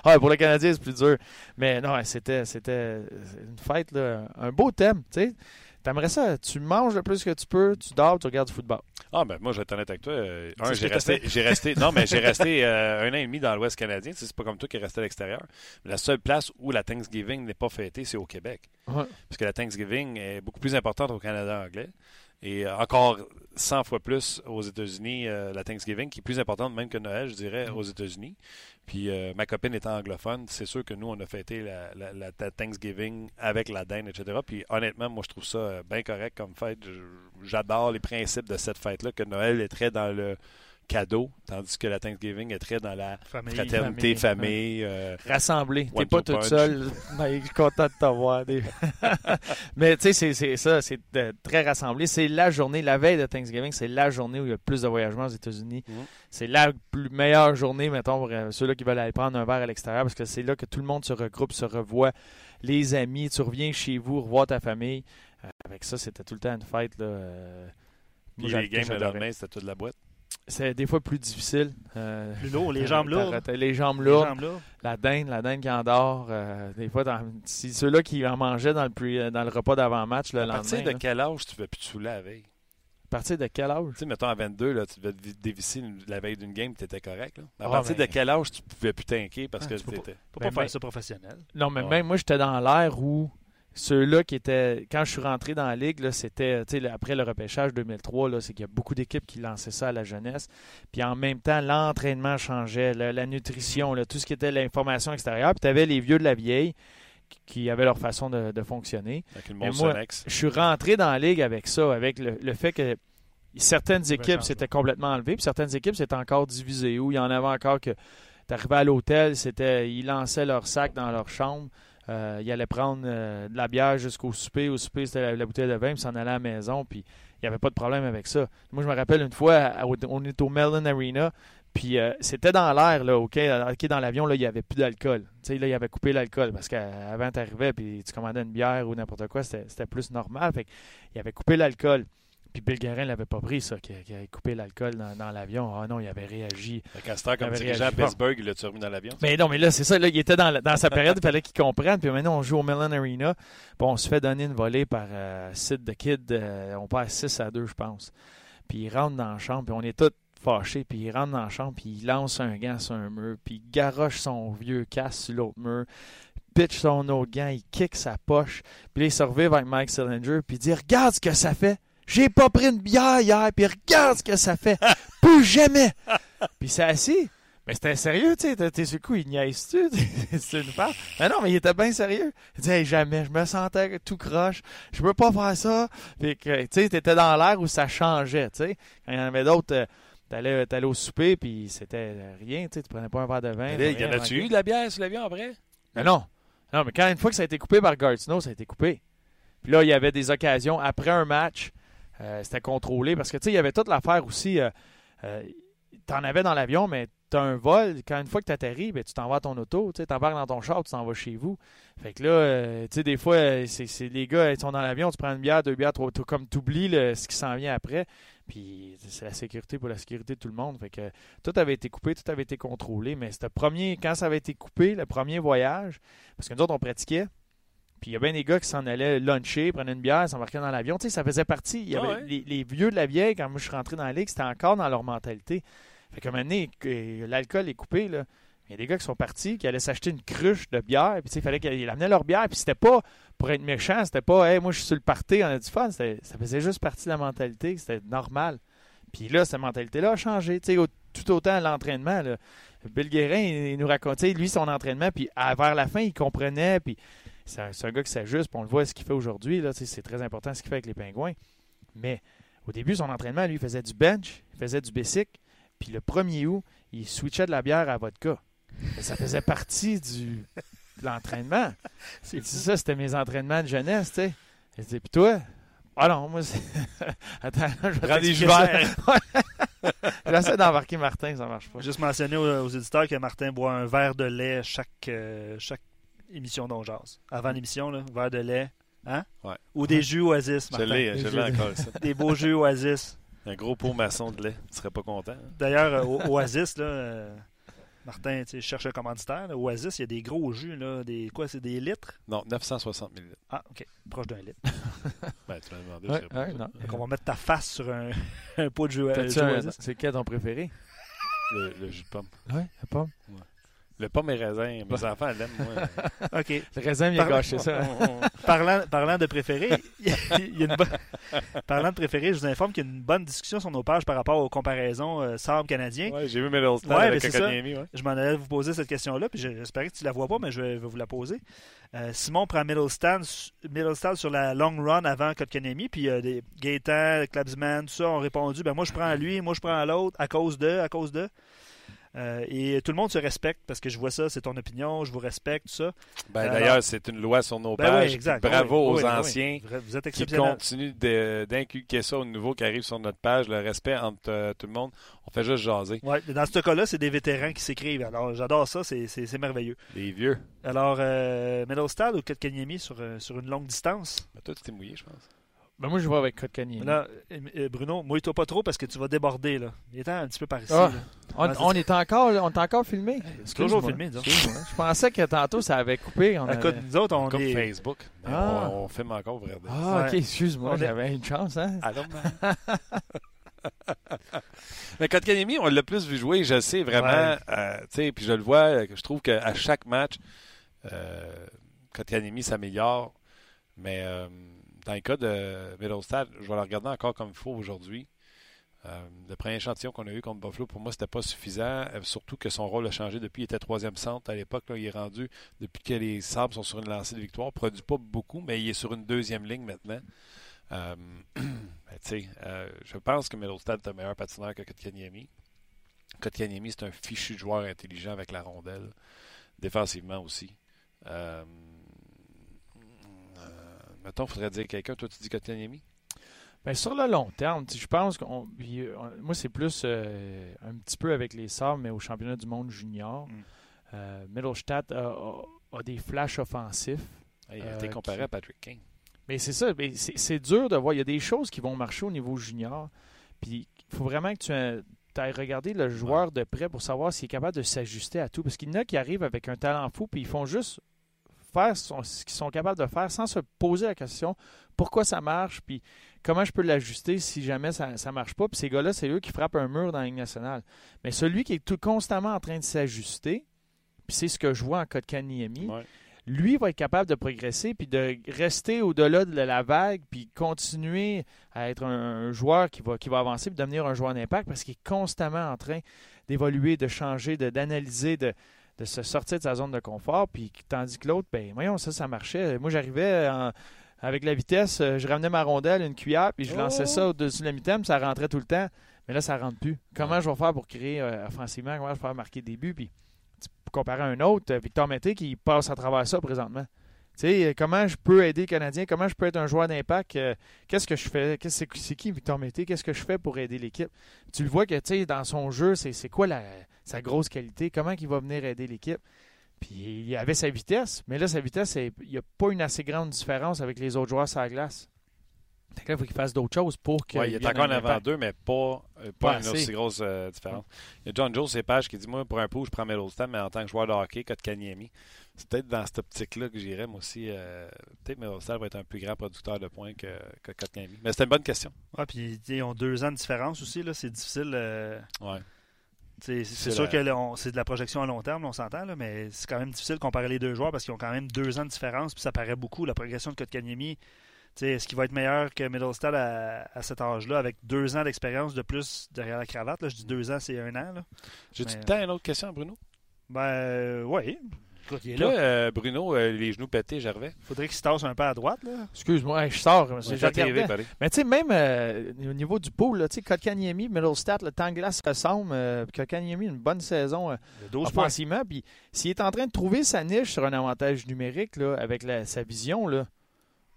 Ah, pour le Canadien, c'est plus dur. Mais non, c'était, c'était une fête, là, un beau thème. Sais. T'aimerais ça, tu manges le plus que tu peux, tu dors, tu regardes du football. Ah, ben moi, je vais être honnête avec toi. Euh, un, j'ai resté, fait. j'ai resté, non, mais j'ai resté euh, un an et demi dans l'Ouest canadien. C'est pas comme toi qui est resté à l'extérieur. La seule place où la Thanksgiving n'est pas fêtée, c'est au Québec. Ouais. Parce que la Thanksgiving est beaucoup plus importante au Canada anglais. Et euh, encore 100 fois plus aux États-Unis, euh, la Thanksgiving, qui est plus importante même que Noël, je dirais, Mm. aux États-Unis. Puis euh, ma copine étant anglophone, c'est sûr que nous, on a fêté la, la- la Thanksgiving avec la dinde, etc. Puis honnêtement, moi, je trouve ça euh, bien correct comme fête. J'adore les principes de cette fête-là, que Noël est très dans le cadeau, tandis que la Thanksgiving est très dans la Famille. fraternité, famille, famille. euh, Rassemblé. T'es pas toute seule. Mais je suis content de t'avoir. Mais tu sais, c'est- ça, c'est très rassemblé. C'est la journée, la veille de Thanksgiving, c'est la journée où il y a le plus de voyagements aux États-Unis. Mhm. C'est la plus meilleure journée, mettons, pour euh, ceux-là qui veulent aller prendre un verre à l'extérieur, parce que c'est là que tout le monde se regroupe, se revoit. Les amis, tu reviens chez vous, revoir ta famille. Euh, avec ça, c'était tout le temps une fête. Là, euh, puis les games le j'adorais. lendemain, c'était toute la boîte. C'est des fois plus difficile. euh, Plus lourd, les jambes lourdes. Les jambes Les lourdes. jambes lourdes. La dinde, la dinde qui endort. euh, des fois, dans- si ceux-là qui en mangeaient dans le, pre- dans le repas d'avant-match le À lendemain. partir de là. quel âge tu ne plus te saouler la veille? À partir de quel âge? Tu sais, mettons à 22, là, tu devais te vi- dévisser la veille d'une game, tu étais correct. Là. À Ah, partir ben- de quel âge tu pouvais plus t'inquiéter parce Ah, que tu peux t'étais. Faut Ben, pas faire mais- ça professionnel. Non, mais Ouais. même moi, j'étais dans l'ère où ceux-là qui étaient. Quand je suis rentré dans la ligue, là, c'était. tu sais, le- Après le repêchage 2003, là, c'est qu'il y a beaucoup d'équipes qui lançaient ça à la jeunesse. Puis en même temps, l'entraînement changeait, la, la nutrition, là, tout ce qui était l'information extérieure. Puis tu avais les vieux de la vieille qui- avaient leur façon de, de fonctionner. Avec Mais monde moi. Je suis rentré dans la ligue avec ça, avec le, le fait que certaines équipes s'étaient complètement enlevées, puis certaines équipes s'étaient encore divisées, où il y en avait encore que tu arrivais à l'hôtel, c'était ils lançaient leur sac dans leur chambre, euh, ils allaient prendre euh, de la bière jusqu'au souper, au souper c'était la, bouteille de vin, puis s'en allaient à la maison, puis il n'y avait pas de problème avec ça. Moi, je me rappelle une fois, on est au Mellon Arena, puis euh, c'était dans l'air, là, OK, OK, dans l'avion, là, il n'y avait plus d'alcool. Tu sais, là, il avait coupé l'alcool, parce qu'avant, tu arrivais, puis tu commandais une bière ou n'importe quoi, c'était c'était plus normal. Fait il avait coupé l'alcool. Puis Bill Guerin l'avait pas pris, ça, qui, qui avait coupé l'alcool dans, dans l'avion. Ah non, il avait réagi. Le castor, comme dirigeant à. Pittsburgh, il l'a-tu remis dans l'avion? Mais non, mais là, c'est ça. Là, il était dans, la- dans sa période, il fallait qu'il comprenne. Puis maintenant, on joue au Mellon Arena. Puis on se fait donner une volée par euh, Sid the Kid. euh, on perd 6 à 2, je pense. Puis il rentre dans la chambre. Puis on est tous fâchés. Puis il rentre dans la chambre. Puis il lance un gant sur un mur. Puis il garoche son vieux casque sur l'autre mur. Pitch son autre gant. Il kick sa poche. Puis là, il se avec Mike Sillinger. Puis il dit Regarde ce que ça fait. J'ai pas pris une bière hier. Puis regarde ce que ça fait. Plus jamais. Puis c'est assis. Mais c'était sérieux, tu sais. T'es- sur le coup, il niaise-tu? C'est une part. Mais non, mais il était bien sérieux. Il disait, Hey, jamais, je me sentais tout croche. Je peux pas faire ça. Puis que, tu sais, t'étais dans l'air où ça changeait, tu sais. Quand il y en avait d'autres, euh, t'allais, t'allais au souper, puis c'était rien, tu sais. Tu prenais pas un verre de vin. Il y en a-tu eu de la bière sur l'avion après? Mais non. Non, mais quand une fois que ça a été coupé par Snow, ça a été coupé. Puis là, il y avait des occasions après un match. Euh, c'était contrôlé parce que tu sais, il y avait toute l'affaire aussi. Euh, euh, T'en avais dans l'avion, mais t'as un vol. Quand une fois que tu atterris, ben, tu t'en vas à ton auto. Tu t'embarques dans ton char, tu t'en vas chez vous. Fait que là, tu sais, des fois, c'est les gars, ils sont dans l'avion, tu prends une bière, deux bières, trois, comme tu oublies ce qui s'en vient après. Puis c'est la sécurité pour la sécurité de tout le monde. Fait que tout avait été coupé, tout avait été contrôlé. Mais c'était premier, quand ça avait été coupé, le premier voyage, parce que nous autres, on pratiquait. Puis il y a bien des gars qui s'en allaient luncher, prenaient une bière, s'embarquaient dans l'avion. Tu sais, ça faisait partie. Il y Ah ouais? les, les vieux de la vieille, quand moi je suis rentré dans la ligue, c'était encore dans leur mentalité. Fait que maintenant, l'alcool est coupé, là. Il y a des gars qui sont partis, qui allaient s'acheter une cruche de bière, puis il fallait qu'ils amenaient leur bière, puis c'était pas pour être méchant, c'était pas, hey, moi je suis sur le party, on a du fun, ça faisait juste partie de la mentalité, c'était normal. Puis là, cette mentalité-là a changé, tu sais, au- tout autant à l'entraînement. Bill Guérin, il, il nous racontait, lui, son entraînement, puis à- vers la fin, il comprenait, puis c'est un, gars qui s'ajuste, on le voit ce qu'il fait aujourd'hui, c'est très important ce qu'il fait avec les pingouins. Mais au début, son entraînement, lui, il faisait du bench, il faisait du basic, puis le 1er août, il switchait de la bière à vodka. Et ça faisait partie du, de l'entraînement. C'est ça, c'était mes entraînements de jeunesse, tu sais. Et puis toi? Ah non, moi, c'est... Attends, je vais des. Ouais. J'essaie d'embarquer Martin, ça marche pas. Juste mentionner aux, aux éditeurs que Martin boit un verre de lait chaque, euh, chaque émission d'On. Avant l'émission, là, verre de lait. Hein? Ouais. Ou des jus Oasis, Je Martin. l'ai, je l'ai encore, ça. Des beaux jus Oasis. Un gros pot maçon de lait. Tu serais pas content. hein? D'ailleurs, euh, Oasis, là, euh, Martin, tu sais, je cherche un commanditaire. là. Oasis, il y a des gros jus, là. Des, quoi, c'est des litres? Non, 960 000 Ah, OK. Proche d'un litre. Ben, tu m'as demandé. Ouais, je sais pas. ouais, non. Donc, on va mettre ta face sur un, un pot de jus, euh, T'as-tu jus un- Oasis. C'est quel ton préféré? Le, le jus de pomme. Oui, la pomme. Le pomme et raisin. Mes enfants l'aiment, moi. OK. Le raisin, il gâché ça. Parlant, parlant de préféré, il y a une bonne- parlant de préféré, je vous informe qu'il y a une bonne discussion sur nos pages par rapport aux comparaisons euh, Sabre canadien. ouais, j'ai vu Middleston Ouais, avec ça. Kotkaniemi, ouais. Je m'en allais vous poser cette question-là, puis j'espérais que tu la vois pas, mais je vais, vous la poser. Euh, Simon prend Middleston, Middleston sur la long run avant Kotkaniemi, puis euh, des Gaétan, Klabsman, tout ça ont répondu ben moi je prends lui, moi je prends l'autre, à cause de, à cause de. Euh, et tout le monde se respecte parce que je vois ça, c'est ton opinion, je vous respecte, tout ça. Ben, D'ailleurs, c'est une loi sur nos Ben pages. oui. Bravo Oui, aux oui, anciens Vous- êtes qui continuent d'inculquer ça aux nouveaux qui arrivent sur notre page, le respect entre euh, tout le monde. On fait juste jaser. Ouais, dans ce cas-là, c'est des vétérans qui s'écrivent. Alors, j'adore ça, c'est- merveilleux. Les vieux. Alors, euh, Middlestad ou Kotkaniemi sur, sur une longue distance? Ben, toi, tu t'es mouillé, je pense. Ben, moi, je vais avec Kotkaniemi. Là, Bruno, mouille-toi pas trop parce que tu vas déborder. Là. Il est un petit peu par ici. Ah. là. On, on est encore, on est encore filmé. C'est toujours Excuse-moi. filmé. Je pensais que tantôt, ça avait coupé. On Écoute, avait- nous autres, on Comme est... Facebook. Ah. on, on filme encore, vrai. Ah, ok, excuse-moi, On est- j'avais une chance, hein? Allô, man. Mais Kotkaniemi, on l'a plus vu jouer, je sais vraiment. Ouais. euh, tu sais, puis je le vois, euh, je trouve qu'à chaque match, euh, Kotkaniemi s'améliore. Mais euh, dans le cas de Middlestad, je vais le regarder encore comme il faut aujourd'hui. Euh, le premier échantillon qu'on a eu contre Buffalo, pour moi, c'était pas suffisant. euh, surtout que son rôle a changé depuis. Il était troisième centre à l'époque. Il est rendu, depuis que les Sabres sont sur une lancée de victoire, produit pas beaucoup, mais il est sur une deuxième ligne maintenant. Euh, ben, je pense que Middlestad est un meilleur patineur que Kotkaniemi. Kotkaniemi, c'est un fichu joueur intelligent avec la rondelle, défensivement aussi. Mettons, il faudrait dire quelqu'un. Toi, tu dis Kotkaniemi? Ben, sur le long terme, je pense qu'on. euh, Moi, c'est plus euh, un petit peu avec les Sabres, mais au championnat du monde junior. Mm. Euh, Middlestadt a, a- a des flashs offensifs. Il a été comparé qui- à Patrick King. Mais c'est ça, c'est dur de voir. Il y a des choses qui vont marcher au niveau junior. Puis il faut vraiment que tu ailles regarder le joueur de près pour savoir s'il est capable de s'ajuster à tout. Parce qu'il y en a qui arrivent avec un talent fou, puis ils font juste faire son- ce qu'ils sont capables de faire sans se poser la question pourquoi ça marche, puis comment je peux l'ajuster si jamais ça ne marche pas. Puis ces gars-là, c'est eux qui frappent un mur dans la Ligue nationale. Mais celui qui est tout constamment en train de s'ajuster, puis c'est ce que je vois en cas de Kaniemi, Ouais. lui va être capable de progresser puis de rester au-delà de la vague puis continuer à être un, un joueur qui va, qui va avancer puis devenir un joueur d'impact parce qu'il est constamment en train d'évoluer, de changer, de- d'analyser, de, de se sortir de sa zone de confort. Puis tandis que l'autre, ben voyons, ça, ça marchait. Moi, j'arrivais en- avec la vitesse, euh, je ramenais ma rondelle, une cuillère, puis je lançais Oh! ça au-dessus de la mi-temps, puis ça rentrait tout le temps. Mais là, ça rentre plus. Comment Ouais. je vais faire pour créer euh, offensivement? Comment je vais faire marquer des buts? Puis comparer à un autre, euh, Victor Mété, qui passe à travers ça présentement. Tu sais, euh, comment je peux aider le Canadien? Comment je peux être un joueur d'impact? Euh, Qu'est-ce que je fais? Qu'est-ce- C'est c'est qui Victor Mété? Qu'est-ce que je fais pour aider l'équipe? Tu le vois que, tu sais, dans son jeu, c'est c'est quoi la, sa grosse qualité? Comment il va venir aider l'équipe? Puis il avait sa vitesse, mais là, sa vitesse, c'est- il n'y a pas une assez grande différence avec les autres joueurs sur la glace. Fait que là, il faut qu'il fasse d'autres choses pour qu'il Ouais, il est encore en un avant d'eux, mais pas, euh, pas Pas une assez. aussi grosse euh, différence. Il y a John Joe, ses pages, qui dit Moi, pour un pot, je prends Middleton, mais en tant que joueur de hockey, Kotkaniemi. C'est peut-être dans cette optique-là que j'irais, moi aussi. euh, peut-être Middleton va être un plus grand producteur de points que, que Kotkaniemi. Mais c'était une bonne question. Ouais, puis tu sais, ils ont deux ans de différence aussi. là, C'est difficile. euh, Ouais. C'est sûr la- que c'est de la projection à long terme, on s'entend, là, mais c'est quand même difficile de comparer les deux joueurs parce qu'ils ont quand même deux ans de différence. Puis ça paraît beaucoup. La progression de Kotkaniemi, est-ce qu'il va être meilleur que Middlestad à, à cet âge-là avec deux ans d'expérience de plus derrière la cravate? Là, je dis deux ans, c'est un an. Là. J'ai-tu le temps, une autre question, Bruno? Ben, euh, oui. Écoute, il est Toi, là. euh, Bruno, euh, les genoux pétés, Gervais. Faudrait qu'il se tasse un peu à droite. Là. Excuse-moi, hey, je sors. c'est- Ouais, je TV, pareil. Mais tu sais, même euh, au niveau du pool, là, tu sais, Kotkaniemi, Middlestat, le temps de glace ressemble. Euh, Kotkaniemi, une bonne saison euh, Il a 12 points. offensivement. Puis s'il est en train de trouver sa niche sur un avantage numérique là, avec la- sa vision, là,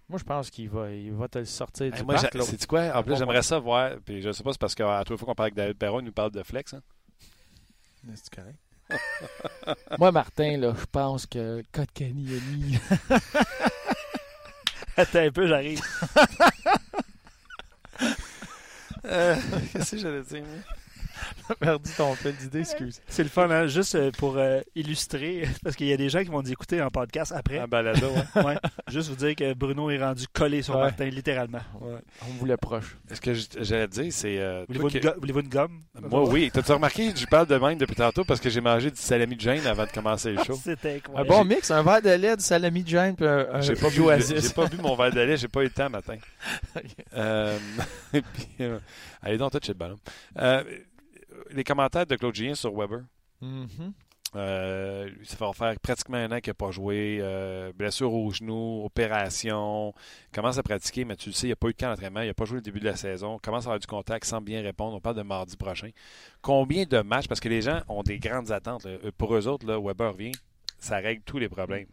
moi je pense qu'il va, il va te le sortir du moi, parc. sais-tu quoi? En plus, Bon, j'aimerais ça voir. Puis je sais pas, c'est parce qu'à toute fois qu'on parle avec David Perron, il nous parle de flex. Hein? C'est correct. Moi, Martin, là, je pense que Kotkaniemi. Attends un peu, j'arrive. Euh, Qu'est-ce que j'allais dire, moi? perdu ton fil d'idée, excuse. C'est le fun, hein? juste euh, pour euh, illustrer, parce qu'il y a des gens qui vont nous écouter en podcast après. Un balado, ouais. Ouais. Juste vous dire que Bruno est rendu collé sur Ouais. Martin, littéralement. Ouais. On voulait proche. Ce que j'allais te dire, c'est. euh, Voulez-vous une, go- gomme? Moi, oui. T'as-tu remarqué, je parle de même depuis tantôt parce que j'ai mangé du salami de Jane avant de commencer le show. C'était Un incroyable. bon mix, un verre de lait, du salami de Jane, puis un, un J'ai pas, bu, Oasis. j'ai pas bu mon verre de lait, j'ai pas eu le temps matin. Euh, et puis, euh, allez donc, toucher le ballon. Les commentaires de Claude Julien sur Weber. Mhm. Euh, ça va faire pratiquement un an qu'il n'a pas joué. Euh, blessure au genou, opération. Commence à pratiquer, mais tu le sais, il n'a pas eu de camp d'entraînement. Il n'a pas joué le début de la saison. Commence à avoir du contact sans bien répondre? On parle de mardi prochain. Combien de matchs Parce que les gens ont des grandes attentes. là. Euh, Pour eux autres, là, Weber revient, ça règle tous les problèmes.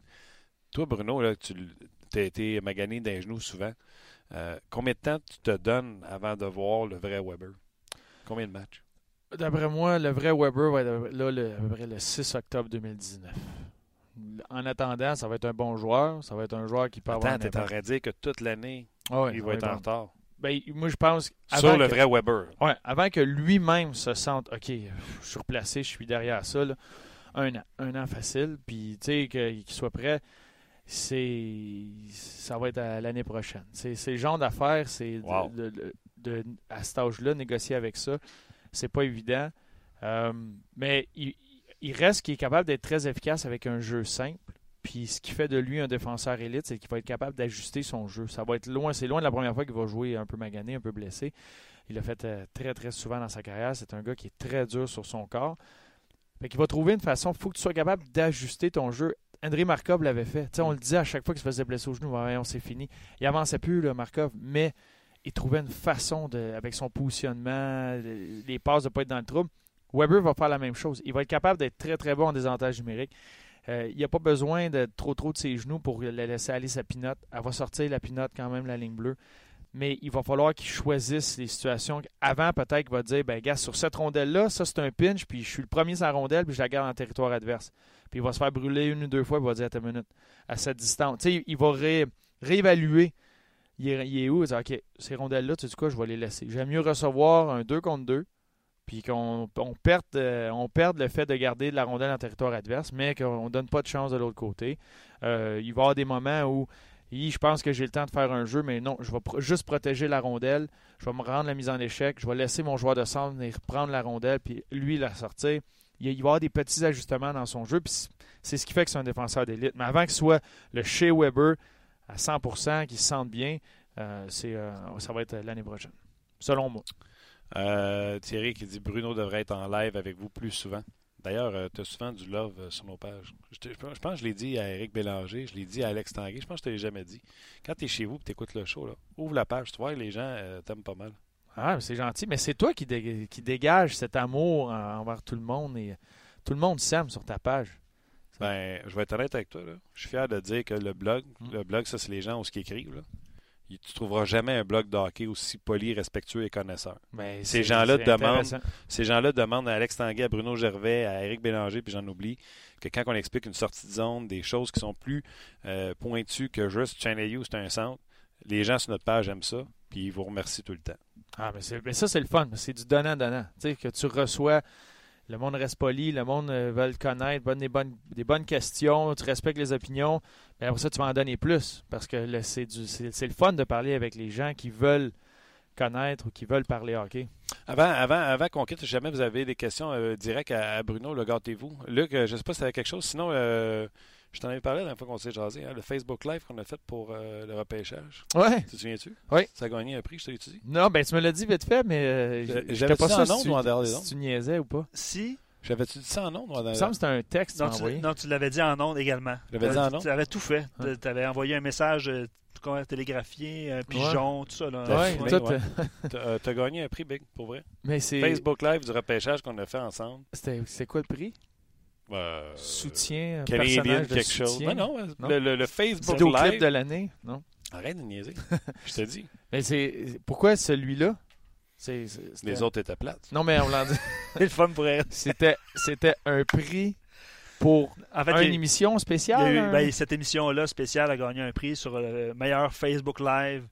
Toi, Bruno, là, tu as été magané d'un genou souvent. Euh, combien de temps tu te donnes avant de voir le vrai Weber? Combien de matchs? D'après moi, le vrai Weber va être là le, à peu près le 6 octobre 2019. En attendant, ça va être un bon joueur. Ça va être un joueur qui peut avoir Attends, t'es en train de dire que toute l'année, Ah il va être en retard. Ben, moi, je pense. Sur le que- vrai Weber. Ouais, avant que lui-même se sente, OK, je suis replacé, je suis derrière ça, là. un an, un an facile, puis tu sais, qu'il soit prêt, c'est ça va être à l'année prochaine. C'est le genre d'affaires, c'est de- Wow. de- de- de- à cet âge-là, négocier avec ça, c'est pas évident. Euh, mais il, reste qu'il est capable d'être très efficace avec un jeu simple. Puis ce qui fait de lui un défenseur élite, c'est qu'il va être capable d'ajuster son jeu. Ça va être loin, c'est loin de la première fois qu'il va jouer un peu magané, un peu blessé. Il l'a fait euh, très très souvent dans sa carrière. C'est un gars qui est très dur sur son corps. Fait qu'il va trouver une façon. Il faut que tu sois capable d'ajuster ton jeu. André Markov l'avait fait. On le disait à chaque fois qu'il se faisait blesser au genou. On s'est fini. Il avançait plus, le Markov, mais il trouvait une façon de, avec son positionnement, les passes de ne pas être dans le trouble. Weber va faire la même chose. Il va être capable d'être très très bon en désavantage numérique. Euh, il n'y a pas besoin de trop trop de ses genoux pour la laisser aller sa pinote. Elle va sortir la pinote quand même, la ligne bleue. Mais il va falloir qu'il choisisse les situations. Avant, peut-être qu'il va dire ben gars, sur cette rondelle-là, ça c'est un pinch, puis je suis le premier la rondelle, puis je la garde en territoire adverse. Puis il va se faire brûler une ou deux fois, il va dire à ta minute, à cette distance. Il va ré- réévaluer. Il est, où? Il dire, OK, ces rondelles-là, tu sais quoi, je vais les laisser. J'aime mieux recevoir un 2 contre 2, puis qu'on on perde, euh, perde le fait de garder de la rondelle en territoire adverse, mais qu'on ne donne pas de chance de l'autre côté. Euh, il va y avoir des moments où je pense que j'ai le temps de faire un jeu, mais non, je vais juste protéger la rondelle. Je vais me rendre la mise en échec. Je vais laisser mon joueur de centre venir prendre la rondelle, puis lui la sortir. Il, va y avoir des petits ajustements dans son jeu, puis c'est ce qui fait que c'est un défenseur d'élite. Mais avant que ce soit le Shea Weber à 100%, qu'il se sente bien, euh, c'est, euh, ça va être l'année prochaine, selon moi. Euh, Thierry qui dit Bruno devrait être en live avec vous plus souvent. D'ailleurs, tu as souvent du love sur nos pages. Je, te- je pense que je l'ai dit à Eric Bélanger, je l'ai dit à Alex Tanguay, je pense que je ne te l'ai jamais dit. Quand tu es chez vous et tu écoutes le show, là, ouvre la page, tu vois, les gens t'aiment pas mal. Ah, c'est gentil, mais c'est toi qui, dé- qui dégage cet amour en- envers tout le monde et tout le monde s'aime sur ta page. Ben, je vais être honnête avec toi. Là. Je suis fier de dire que le blog, Mm. le blog, ça, c'est les gens où ce qu'ils écrivent. Là. Tu trouveras jamais un blog de hockey aussi poli, respectueux et connaisseur. Ben, Ces gens-là demandent-. Ces gens-là demandent à Alex Tanguay, à Bruno Gervais, à Eric Bélanger, puis j'en oublie, que quand on explique une sortie de zone, des choses qui sont plus euh, pointues que juste Channel U, c'est un centre, les gens sur notre page aiment ça, puis ils vous remercient tout le temps. Ah, mais, mais ça, c'est le fun. C'est du donnant-donnant. Tu sais, que tu reçois, le monde reste poli, le monde euh, veut le connaître, bonne- des, bonnes, des bonnes questions, tu respectes les opinions. Mais après ça, tu vas en donner plus. Parce que c'est, le fun de parler avec les gens qui veulent connaître ou qui veulent parler. Avant, avant, avant qu'on quitte, si jamais vous avez des questions euh, directes à, Bruno, le gâtez-vous. Luc, euh, je ne sais pas si tu avais quelque chose, sinon euh, je t'en avais parlé la dernière fois qu'on s'est jasé, hein, le Facebook Live qu'on a fait pour euh, le repêchage. Ouais. Tu te souviens-tu? Oui. Ça a gagné un prix, je t'ai utilisé. Non, ben tu me l'as dit vite fait, mais euh, J'avais pas dit ça en si, ondes ou en dehors des tu, ondes? si tu niaisais ou pas. Si. J'avais-tu dit ça en ondes ou en Il me semble que c'était un texte tu Non tu, envoyé. non, tu l'avais dit en ondes également. Je l'avais dit en Tu- ondes? Tu avais tout fait. Ouais. Tu avais envoyé un message euh, comment, télégraphié, un pigeon, tout ça. Là. T'as Ouais, filmé, tout, ouais. T'as euh, t'as gagné un prix, Big, pour vrai. mais c'est, Facebook Live du repêchage qu'on a fait ensemble. c'était, c'est quoi le prix? Euh, Soutien, un Canadian personnage de quelque chose. soutien? Non, non, Non? Le, le- le Facebook Live. de l'année, non? Arrête de niaiser. je te dis. Mais c'est pourquoi celui-là? C'est Les autres étaient plates. Non, mais on l'a dit. C'est le fun pour elle. C'était c'était un prix pour En fait, une il émission il spéciale. eu- un- ben, cette émission-là spéciale a gagné un prix sur le meilleur Facebook Live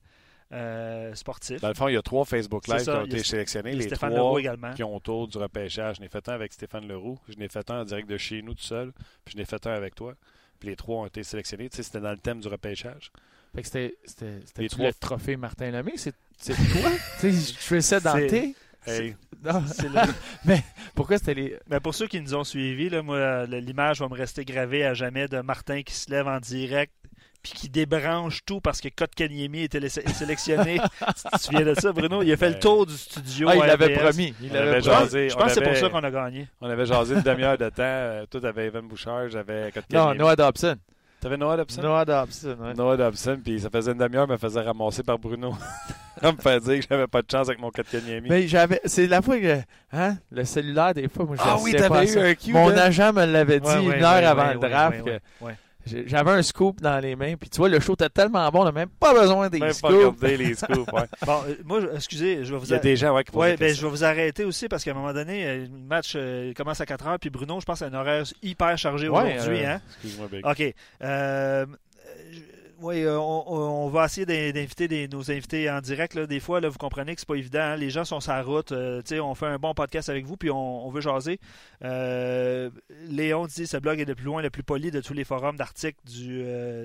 euh, sportif. Dans le fond, il y a trois Facebook Live qui ont été sélectionnés. Les Stéphane trois Leroux également. qui ont autour du repêchage. Je n'ai fait un avec Stéphane Leroux. Je n'ai fait un en direct de chez nous tout seul. Puis je n'ai fait un avec toi. Puis les trois ont été sélectionnés. Tu sais, c'était dans le thème du repêchage. Fait que c'était, c'était, c'était Les tout trois- le trophée Martin Lemay. C'est, c'est toi? tu sais, je fais ça dans C'est- T. Hey, Non. C'est le- Pourquoi c'était les. Mais pour ceux qui nous ont suivis, là, moi, le- l'image va me rester gravée à jamais de Martin qui se lève en direct puis qui débranche tout parce que Kotkaniemi était sélectionné. tu te souviens de ça, Bruno? Il a fait le tour du studio. Ah, il l'avait promis. Il On avait jasé, je pense que c'est pour avait- ça qu'on a gagné. on avait jasé une demi-heure de temps. Euh, Toi, t'avais Evan Bouchard, j'avais Non, Kotkaniemi. Noah Dobson. T'avais Noah Dobson? Noah Dobson, ouais. Noah Dobson, puis ça faisait une demi-heure, me faisait ramasser par Bruno. On me fait dire que j'avais pas de chance avec mon Kotkaniemi. Mais j'avais. C'est la fois que. Hein? Le cellulaire, des fois, moi, je Ah oui, t'avais eu ça. un cue. Mon agent me l'avait dit Ouais, ouais, une heure ouais, avant ouais, le draft. ouais, que J'avais un scoop dans les mains. Puis tu vois, le show était tellement bon, on n'a même pas besoin des Même pas scoops. regarder les scoops. ouais. Bon, euh, moi, excusez, je vais vous Il y a des gens ouais, qui Ouais, ben, je vais vous arrêter aussi parce qu'à un moment donné, euh, le match euh, commence à 4 heures, puis Bruno, je pense, a un horaire hyper chargé Ouais, aujourd'hui. euh, hein? Excuse-moi, Big. OK. Euh, oui, euh, on, va essayer d'in- d'inviter nos invités en direct. Des fois, vous comprenez que c'est pas évident. hein. Les gens sont sur la route. euh, on fait un bon podcast avec vous, puis on, veut jaser. Euh, Léon dit ce blog est le plus loin, le plus poli de tous les forums d'articles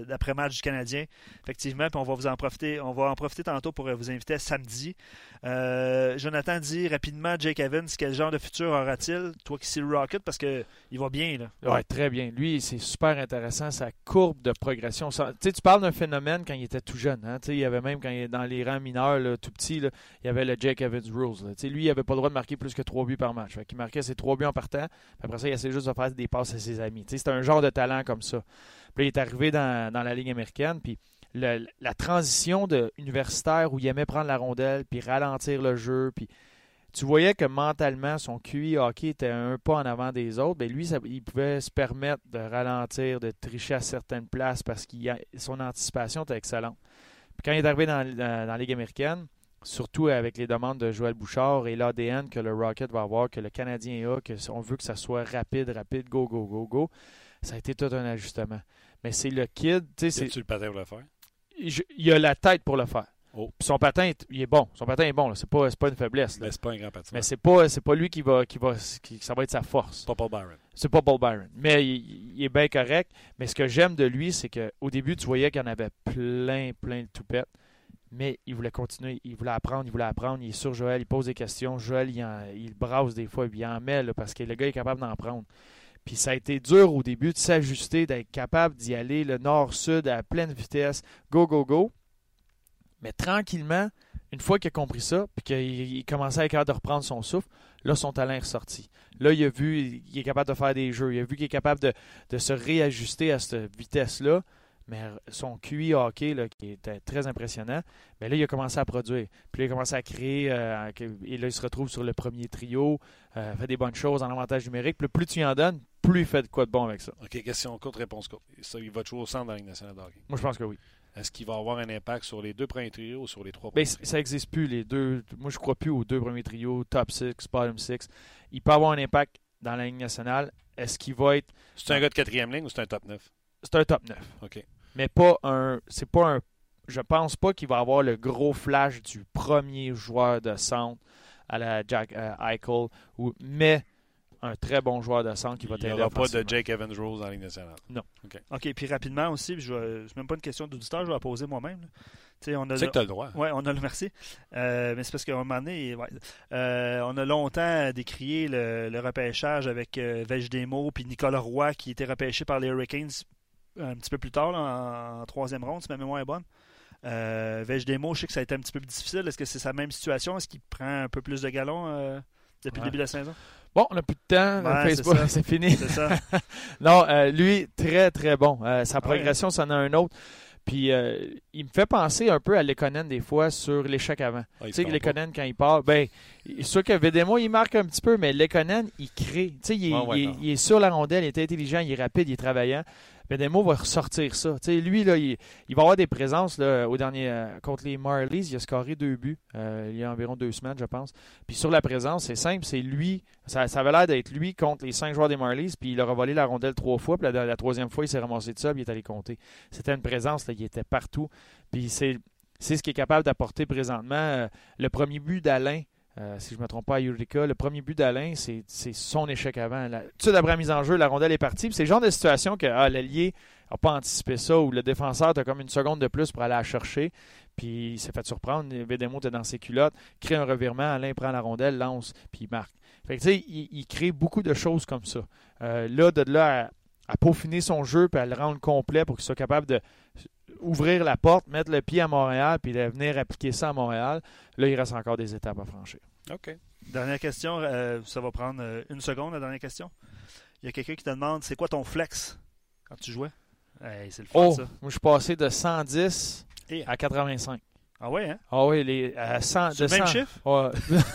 d'après-match du Canadien. Effectivement, puis on va vous en profiter. On va en profiter tantôt pour vous inviter samedi. Jonathan dit rapidement Jake Evans, quel genre de futur aura-t-il? Toi qui sais le Rocket, parce que il va bien. Là. Ouais, très bien. Lui, c'est super intéressant, sa courbe de progression. Tu tu parles d'un phénomène quand il était tout jeune. Hein? Il y avait même quand il est dans les rangs mineurs, tout petit, il y avait le Jake Evans Rules. Lui, il n'avait pas le droit de marquer plus que 3 buts par match. Il marquait ses 3 buts en partant. Après ça, il essayait juste de faire des passes à ses amis. C'était un genre de talent comme ça. Puis il est arrivé dans, dans la Ligue américaine. Puis la transition de universitaire où il aimait prendre la rondelle, puis ralentir le jeu, puis tu voyais que mentalement, son QI hockey était un pas en avant des autres. Ben lui, ça- il pouvait se permettre de ralentir, de tricher à certaines places parce que son anticipation était excellente. Puis quand il est arrivé dans, dans- dans la Ligue américaine, surtout avec les demandes de Joël Bouchard et l'ADN que le Rocket va avoir, que le Canadien a, que on veut que ça soit rapide, rapide, go, go, go, go, ça a été tout un ajustement. Mais c'est le kid, tu le patin pour le faire? je- il a la tête pour le faire. Oh. Son patin, est- il est bon. Son patin est bon. C'est pas, pas une faiblesse. là. Mais c'est pas un grand patin. Mais c'est pas, pas lui qui va, qui va, qui- ça va être sa force. pas Paul Byron. C'est pas Paul Byron. Mais il, il est bien correct. Mais ce que j'aime de lui, c'est qu'au début, tu voyais qu'il y en avait plein, plein de toupettes. Mais il voulait continuer. Il voulait apprendre, il voulait apprendre. Il est sur Joël, il pose des questions. Joël, il, en- il brasse des fois, il en met là, parce que le gars est capable d'en prendre. Puis ça a été dur au début de s'ajuster, d'être capable d'y aller le nord-sud à pleine vitesse. Go, go, go. Mais tranquillement, une fois qu'il a compris ça, puis qu'il il commençait à être capable de reprendre son souffle, là, son talent est ressorti. Là, il a vu, il est capable de faire des jeux. Il a vu qu'il est capable de, de se réajuster à cette vitesse-là. Mais son QI hockey, là, qui était très impressionnant, mais là, il a commencé à produire. Puis là, il a commencé à créer. euh, et là, il se retrouve sur le premier trio, euh, fait des bonnes choses en avantage numérique. Puis plus tu y en donnes, plus il fait de quoi de bon avec ça. OK, question courte, réponse courte. Ça, il va jouer au centre dans la Ligue nationale de hockey. Moi, je pense que oui. Est-ce qu'il va avoir un impact sur les deux premiers trios ou sur les trois Ben, premiers trios? ça n'existe plus, les deux. Moi, je crois plus aux deux premiers trios, top 6, bottom 6. Il peut avoir un impact dans la Ligue nationale. Est-ce qu'il va être. C'est un gars de quatrième ligne ou c'est un top 9? C'est un top 9. OK. mais pas un. C'est pas un. Je pense pas qu'il va avoir le gros flash du premier joueur de centre à la Jack euh, Eichel, ou, mais un très bon joueur de centre qui va Il n'y t'aider aura pas de. Jake Evans Rose dans la Ligue nationale. OK, puis rapidement aussi, je vais- c'est même pas une question d'auditeur, je vais la poser moi-même. Tu sais, on a sais que tu as le droit. Oui, on a le merci. Euh, mais c'est parce qu'à un moment donné, ouais, euh, on a longtemps décrié le, le repêchage avec euh, Demo puis Nicolas Roy qui était repêché par les Hurricanes un petit peu plus tard, là, en, en troisième ronde, si ma mémoire est bonne. Euh, Demo, je sais que ça a été un petit peu plus difficile. Est-ce que c'est sa même situation? Est-ce qu'il prend un peu plus de galons euh, depuis Ouais. le début de la saison? Bon, on n'a plus de temps. Ouais, c'est Facebook, c'est fini. C'est ça. non, euh, lui, très, très bon. Euh, sa ouais. progression, ça en a un autre. Puis, euh, il me fait penser un peu à Lekonen des fois sur l'échec avant. Ah, Tu sais, Lekonen, quand il part, ben, c'est sûr que Vedemo, il marque un petit peu, mais Lekonen, il crée. Tu sais, il, est- Ouais, ouais, il est- non. il est sur la rondelle, il est intelligent, il est rapide, il est travaillant. Vedemo va ressortir ça. Lui, là, il, va avoir des présences là, au dernier, euh, contre les Marlies. Il a scoré deux buts euh, il y a environ deux semaines, je pense. Puis sur la présence, c'est simple, c'est lui. Ça, ça avait l'air d'être lui contre les cinq joueurs des Marlies, puis il a revolé la rondelle trois fois, puis la, la troisième fois, il s'est ramassé de ça, puis il est allé compter. C'était une présence, là, il était partout. Puis c'est c'est ce qu'il est capable d'apporter présentement. Euh, le premier but d'Alain, euh, si je ne me trompe pas à Eureka, le premier but d'Alain, c'est son échec avant. La, tout de suite après la mise en jeu, la rondelle est partie. C'est le genre de situation que ah, l'allié n'a pas anticipé ça, ou le défenseur a comme une seconde de plus pour aller la chercher. Puis il s'est fait surprendre. Vedemo était dans ses culottes, crée un revirement, Alain prend la rondelle, lance, puis il marque. Fait que, il, crée beaucoup de choses comme ça. Euh, là, de là à, peaufiner son jeu puis à le rendre complet pour qu'il soit capable de ouvrir la porte, mettre le pied à Montréal puis de venir appliquer ça à Montréal, là, il reste encore des étapes à franchir. OK. Dernière question, euh, ça va prendre euh, une seconde, la dernière question. Il y a quelqu'un qui te demande c'est quoi ton flex quand tu jouais? C'est le fun, oh, ça. Moi, je suis passé de 110 à 85. Ah ouais, hein? Ah oui, les, à 100, de le même chiffre?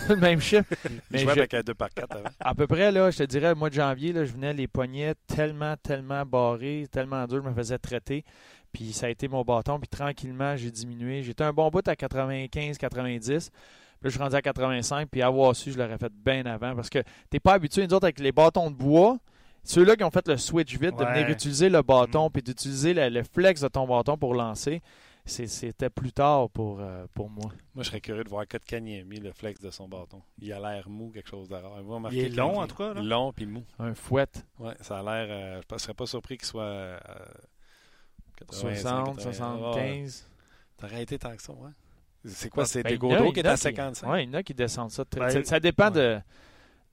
le même chiffre. Mais je jouais avec un 2 par 4 avant. À peu près, là, je te dirais, le mois de janvier, là, je venais les poignets tellement, tellement barrés, tellement durs, je me faisais traiter. Puis ça a été mon bâton. Puis tranquillement, j'ai diminué. J'étais un bon bout à 95, 90. Puis là, je suis rendu à 85. Puis avoir su, je l'aurais fait bien avant. Parce que t'es pas habitué, nous autres, avec les bâtons de bois. Ceux-là qui ont fait le switch vite, de venir utiliser le bâton, mm. puis d'utiliser le flex de ton bâton pour lancer c'était plus tard pour, euh, pour moi. Moi, je serais curieux de voir Kotkaniemi, mis le flex de son bâton. Il a l'air mou, quelque chose d'erreur. Il est long, en tout cas. Long puis mou. Un fouet. Ouais, ça a l'air. Euh, je ne serais pas surpris qu'il soit. Euh, 60, 75. T'aurais été tant que ça, ouais. C'est quoi, c'est ben, des Godot qui est à 55? Oui, il y en a qui descendent ça. Ben, ça, dépend de,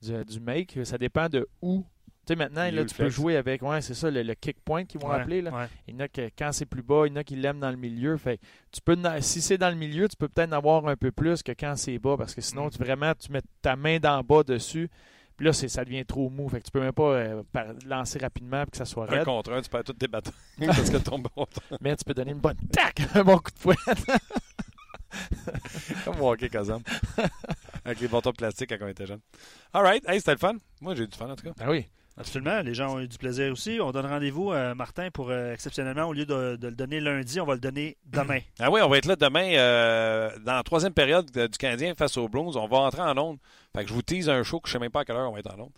du, du, make, ça dépend de où tu sais, maintenant, là, tu peux jouer avec, ouais, c'est ça, le, kick point qu'ils vont appeler. Là. Il y en a que quand c'est plus bas, il y en a qui l'aiment dans le milieu. Fait tu peux, si c'est dans le milieu, tu peux peut-être en avoir un peu plus que quand c'est bas, parce que sinon, mm. tu, vraiment, tu mets ta main d'en bas dessus. Puis là, ça devient trop mou. Fait que tu peux même pas euh, lancer rapidement pour que ça soit raide. Un contre un, tu perds tous tes bâtons. parce que ton bâton. Mais tu peux donner une bonne tac, un bon coup de fouet. Comme hockey Kazam. Avec les bâtons de plastique quand on était jeune. All right. Hey, c'était le fun. Moi, j'ai eu du fun en tout cas. Ah oui. Absolument, les gens ont eu du plaisir aussi. On donne rendez-vous, à euh, Martin, pour euh, exceptionnellement, au lieu de, le donner lundi, on va le donner demain. Ah oui, on va être là demain euh, dans la troisième période du Canadien face aux Blues. On va entrer en onde. Fait que je vous tease un show que je ne sais même pas à quelle heure on va être en onde.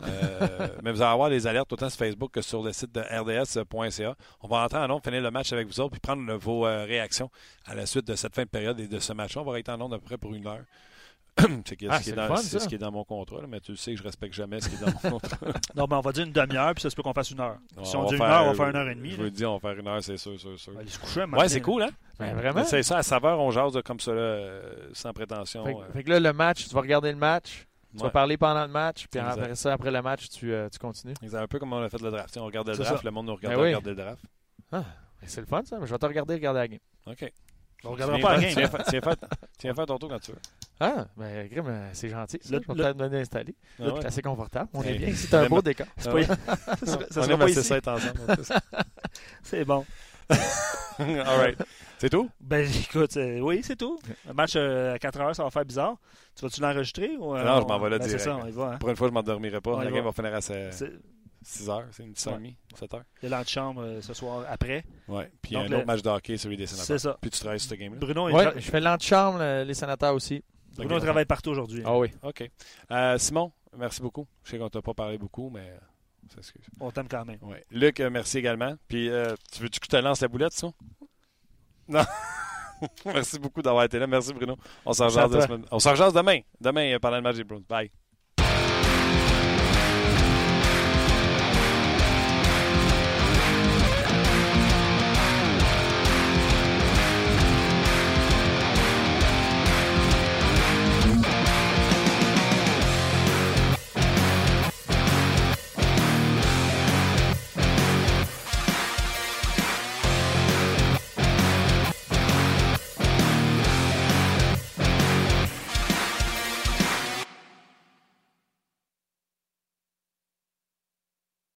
mais vous allez avoir des alertes autant sur Facebook que sur le site de rds.ca. On va entrer en onde, finir le match avec vous autres, puis prendre vos réactions à la suite de cette fin de période et de ce match. On va être en onde à peu près pour une heure. c'est ah, ce, qui est dans mon contrat, mais tu sais que je respecte jamais ce qui est dans mon contrat. non, mais on va dire une demi-heure, puis ça se peut qu'on fasse une heure. si on, dit une heure, on va faire une heure et demie. Je vous dis, on va faire une heure, c'est sûr, sûr, sûr. Aller se coucher, Ouais, c'est cool, hein? Ben, vraiment? C'est ça, à saveur, on jase comme ça, euh, sans prétention. Fait, fait, que là, le match, tu vas regarder le match, tu vas parler pendant le match, puis après ça, après le match, tu, euh, tu continues. C'est un peu comme on a fait le draft. on regarde le draft, le monde nous regarde ben regarder le draft. Ah, c'est le fun, ça. Je vais te regarder regarder la game. OK. On regardera pas la game. Tiens, tiens, faire ton tour quand tu veux. Ah, ben, Grim, euh, c'est gentil. Ça. je vais peut-être me installer. Ah c'est assez confortable. On est bien. C'est un beau décor. C'est pas... ça, sera pas ici. c'est bon. All right. C'est tout? Ben, écoute, euh, oui, c'est tout. Un match euh, à 4 heures, ça va faire bizarre. Tu vas-tu l'enregistrer? Ou, non, je m'en vais là ben, direct. Ça, on y va, hein? Pour une fois, je ne m'endormirai pas. La game va finir à 6 heures, c'est une 10h30, 7 heures. Il y a l'antichambre ce soir après. Oui, puis il y a un autre match de hockey, celui des sénateurs. C'est ça. Puis tu travailles sur ce game-là? Bruno, ouais, je fais l'antichambre, les sénateurs aussi. Bruno travaille partout aujourd'hui. Ah oui. OK. Euh, Simon, merci beaucoup. Je sais qu'on t'a pas parlé beaucoup, mais. On t'aime quand même. Ouais. Luc, euh, merci également. Puis, euh, tu veux-tu que je te lance la boulette, ça? Non. merci beaucoup d'avoir été là. Merci, Bruno. On s'en jase, demain. Demain, pendant le match des Bruins. Bye.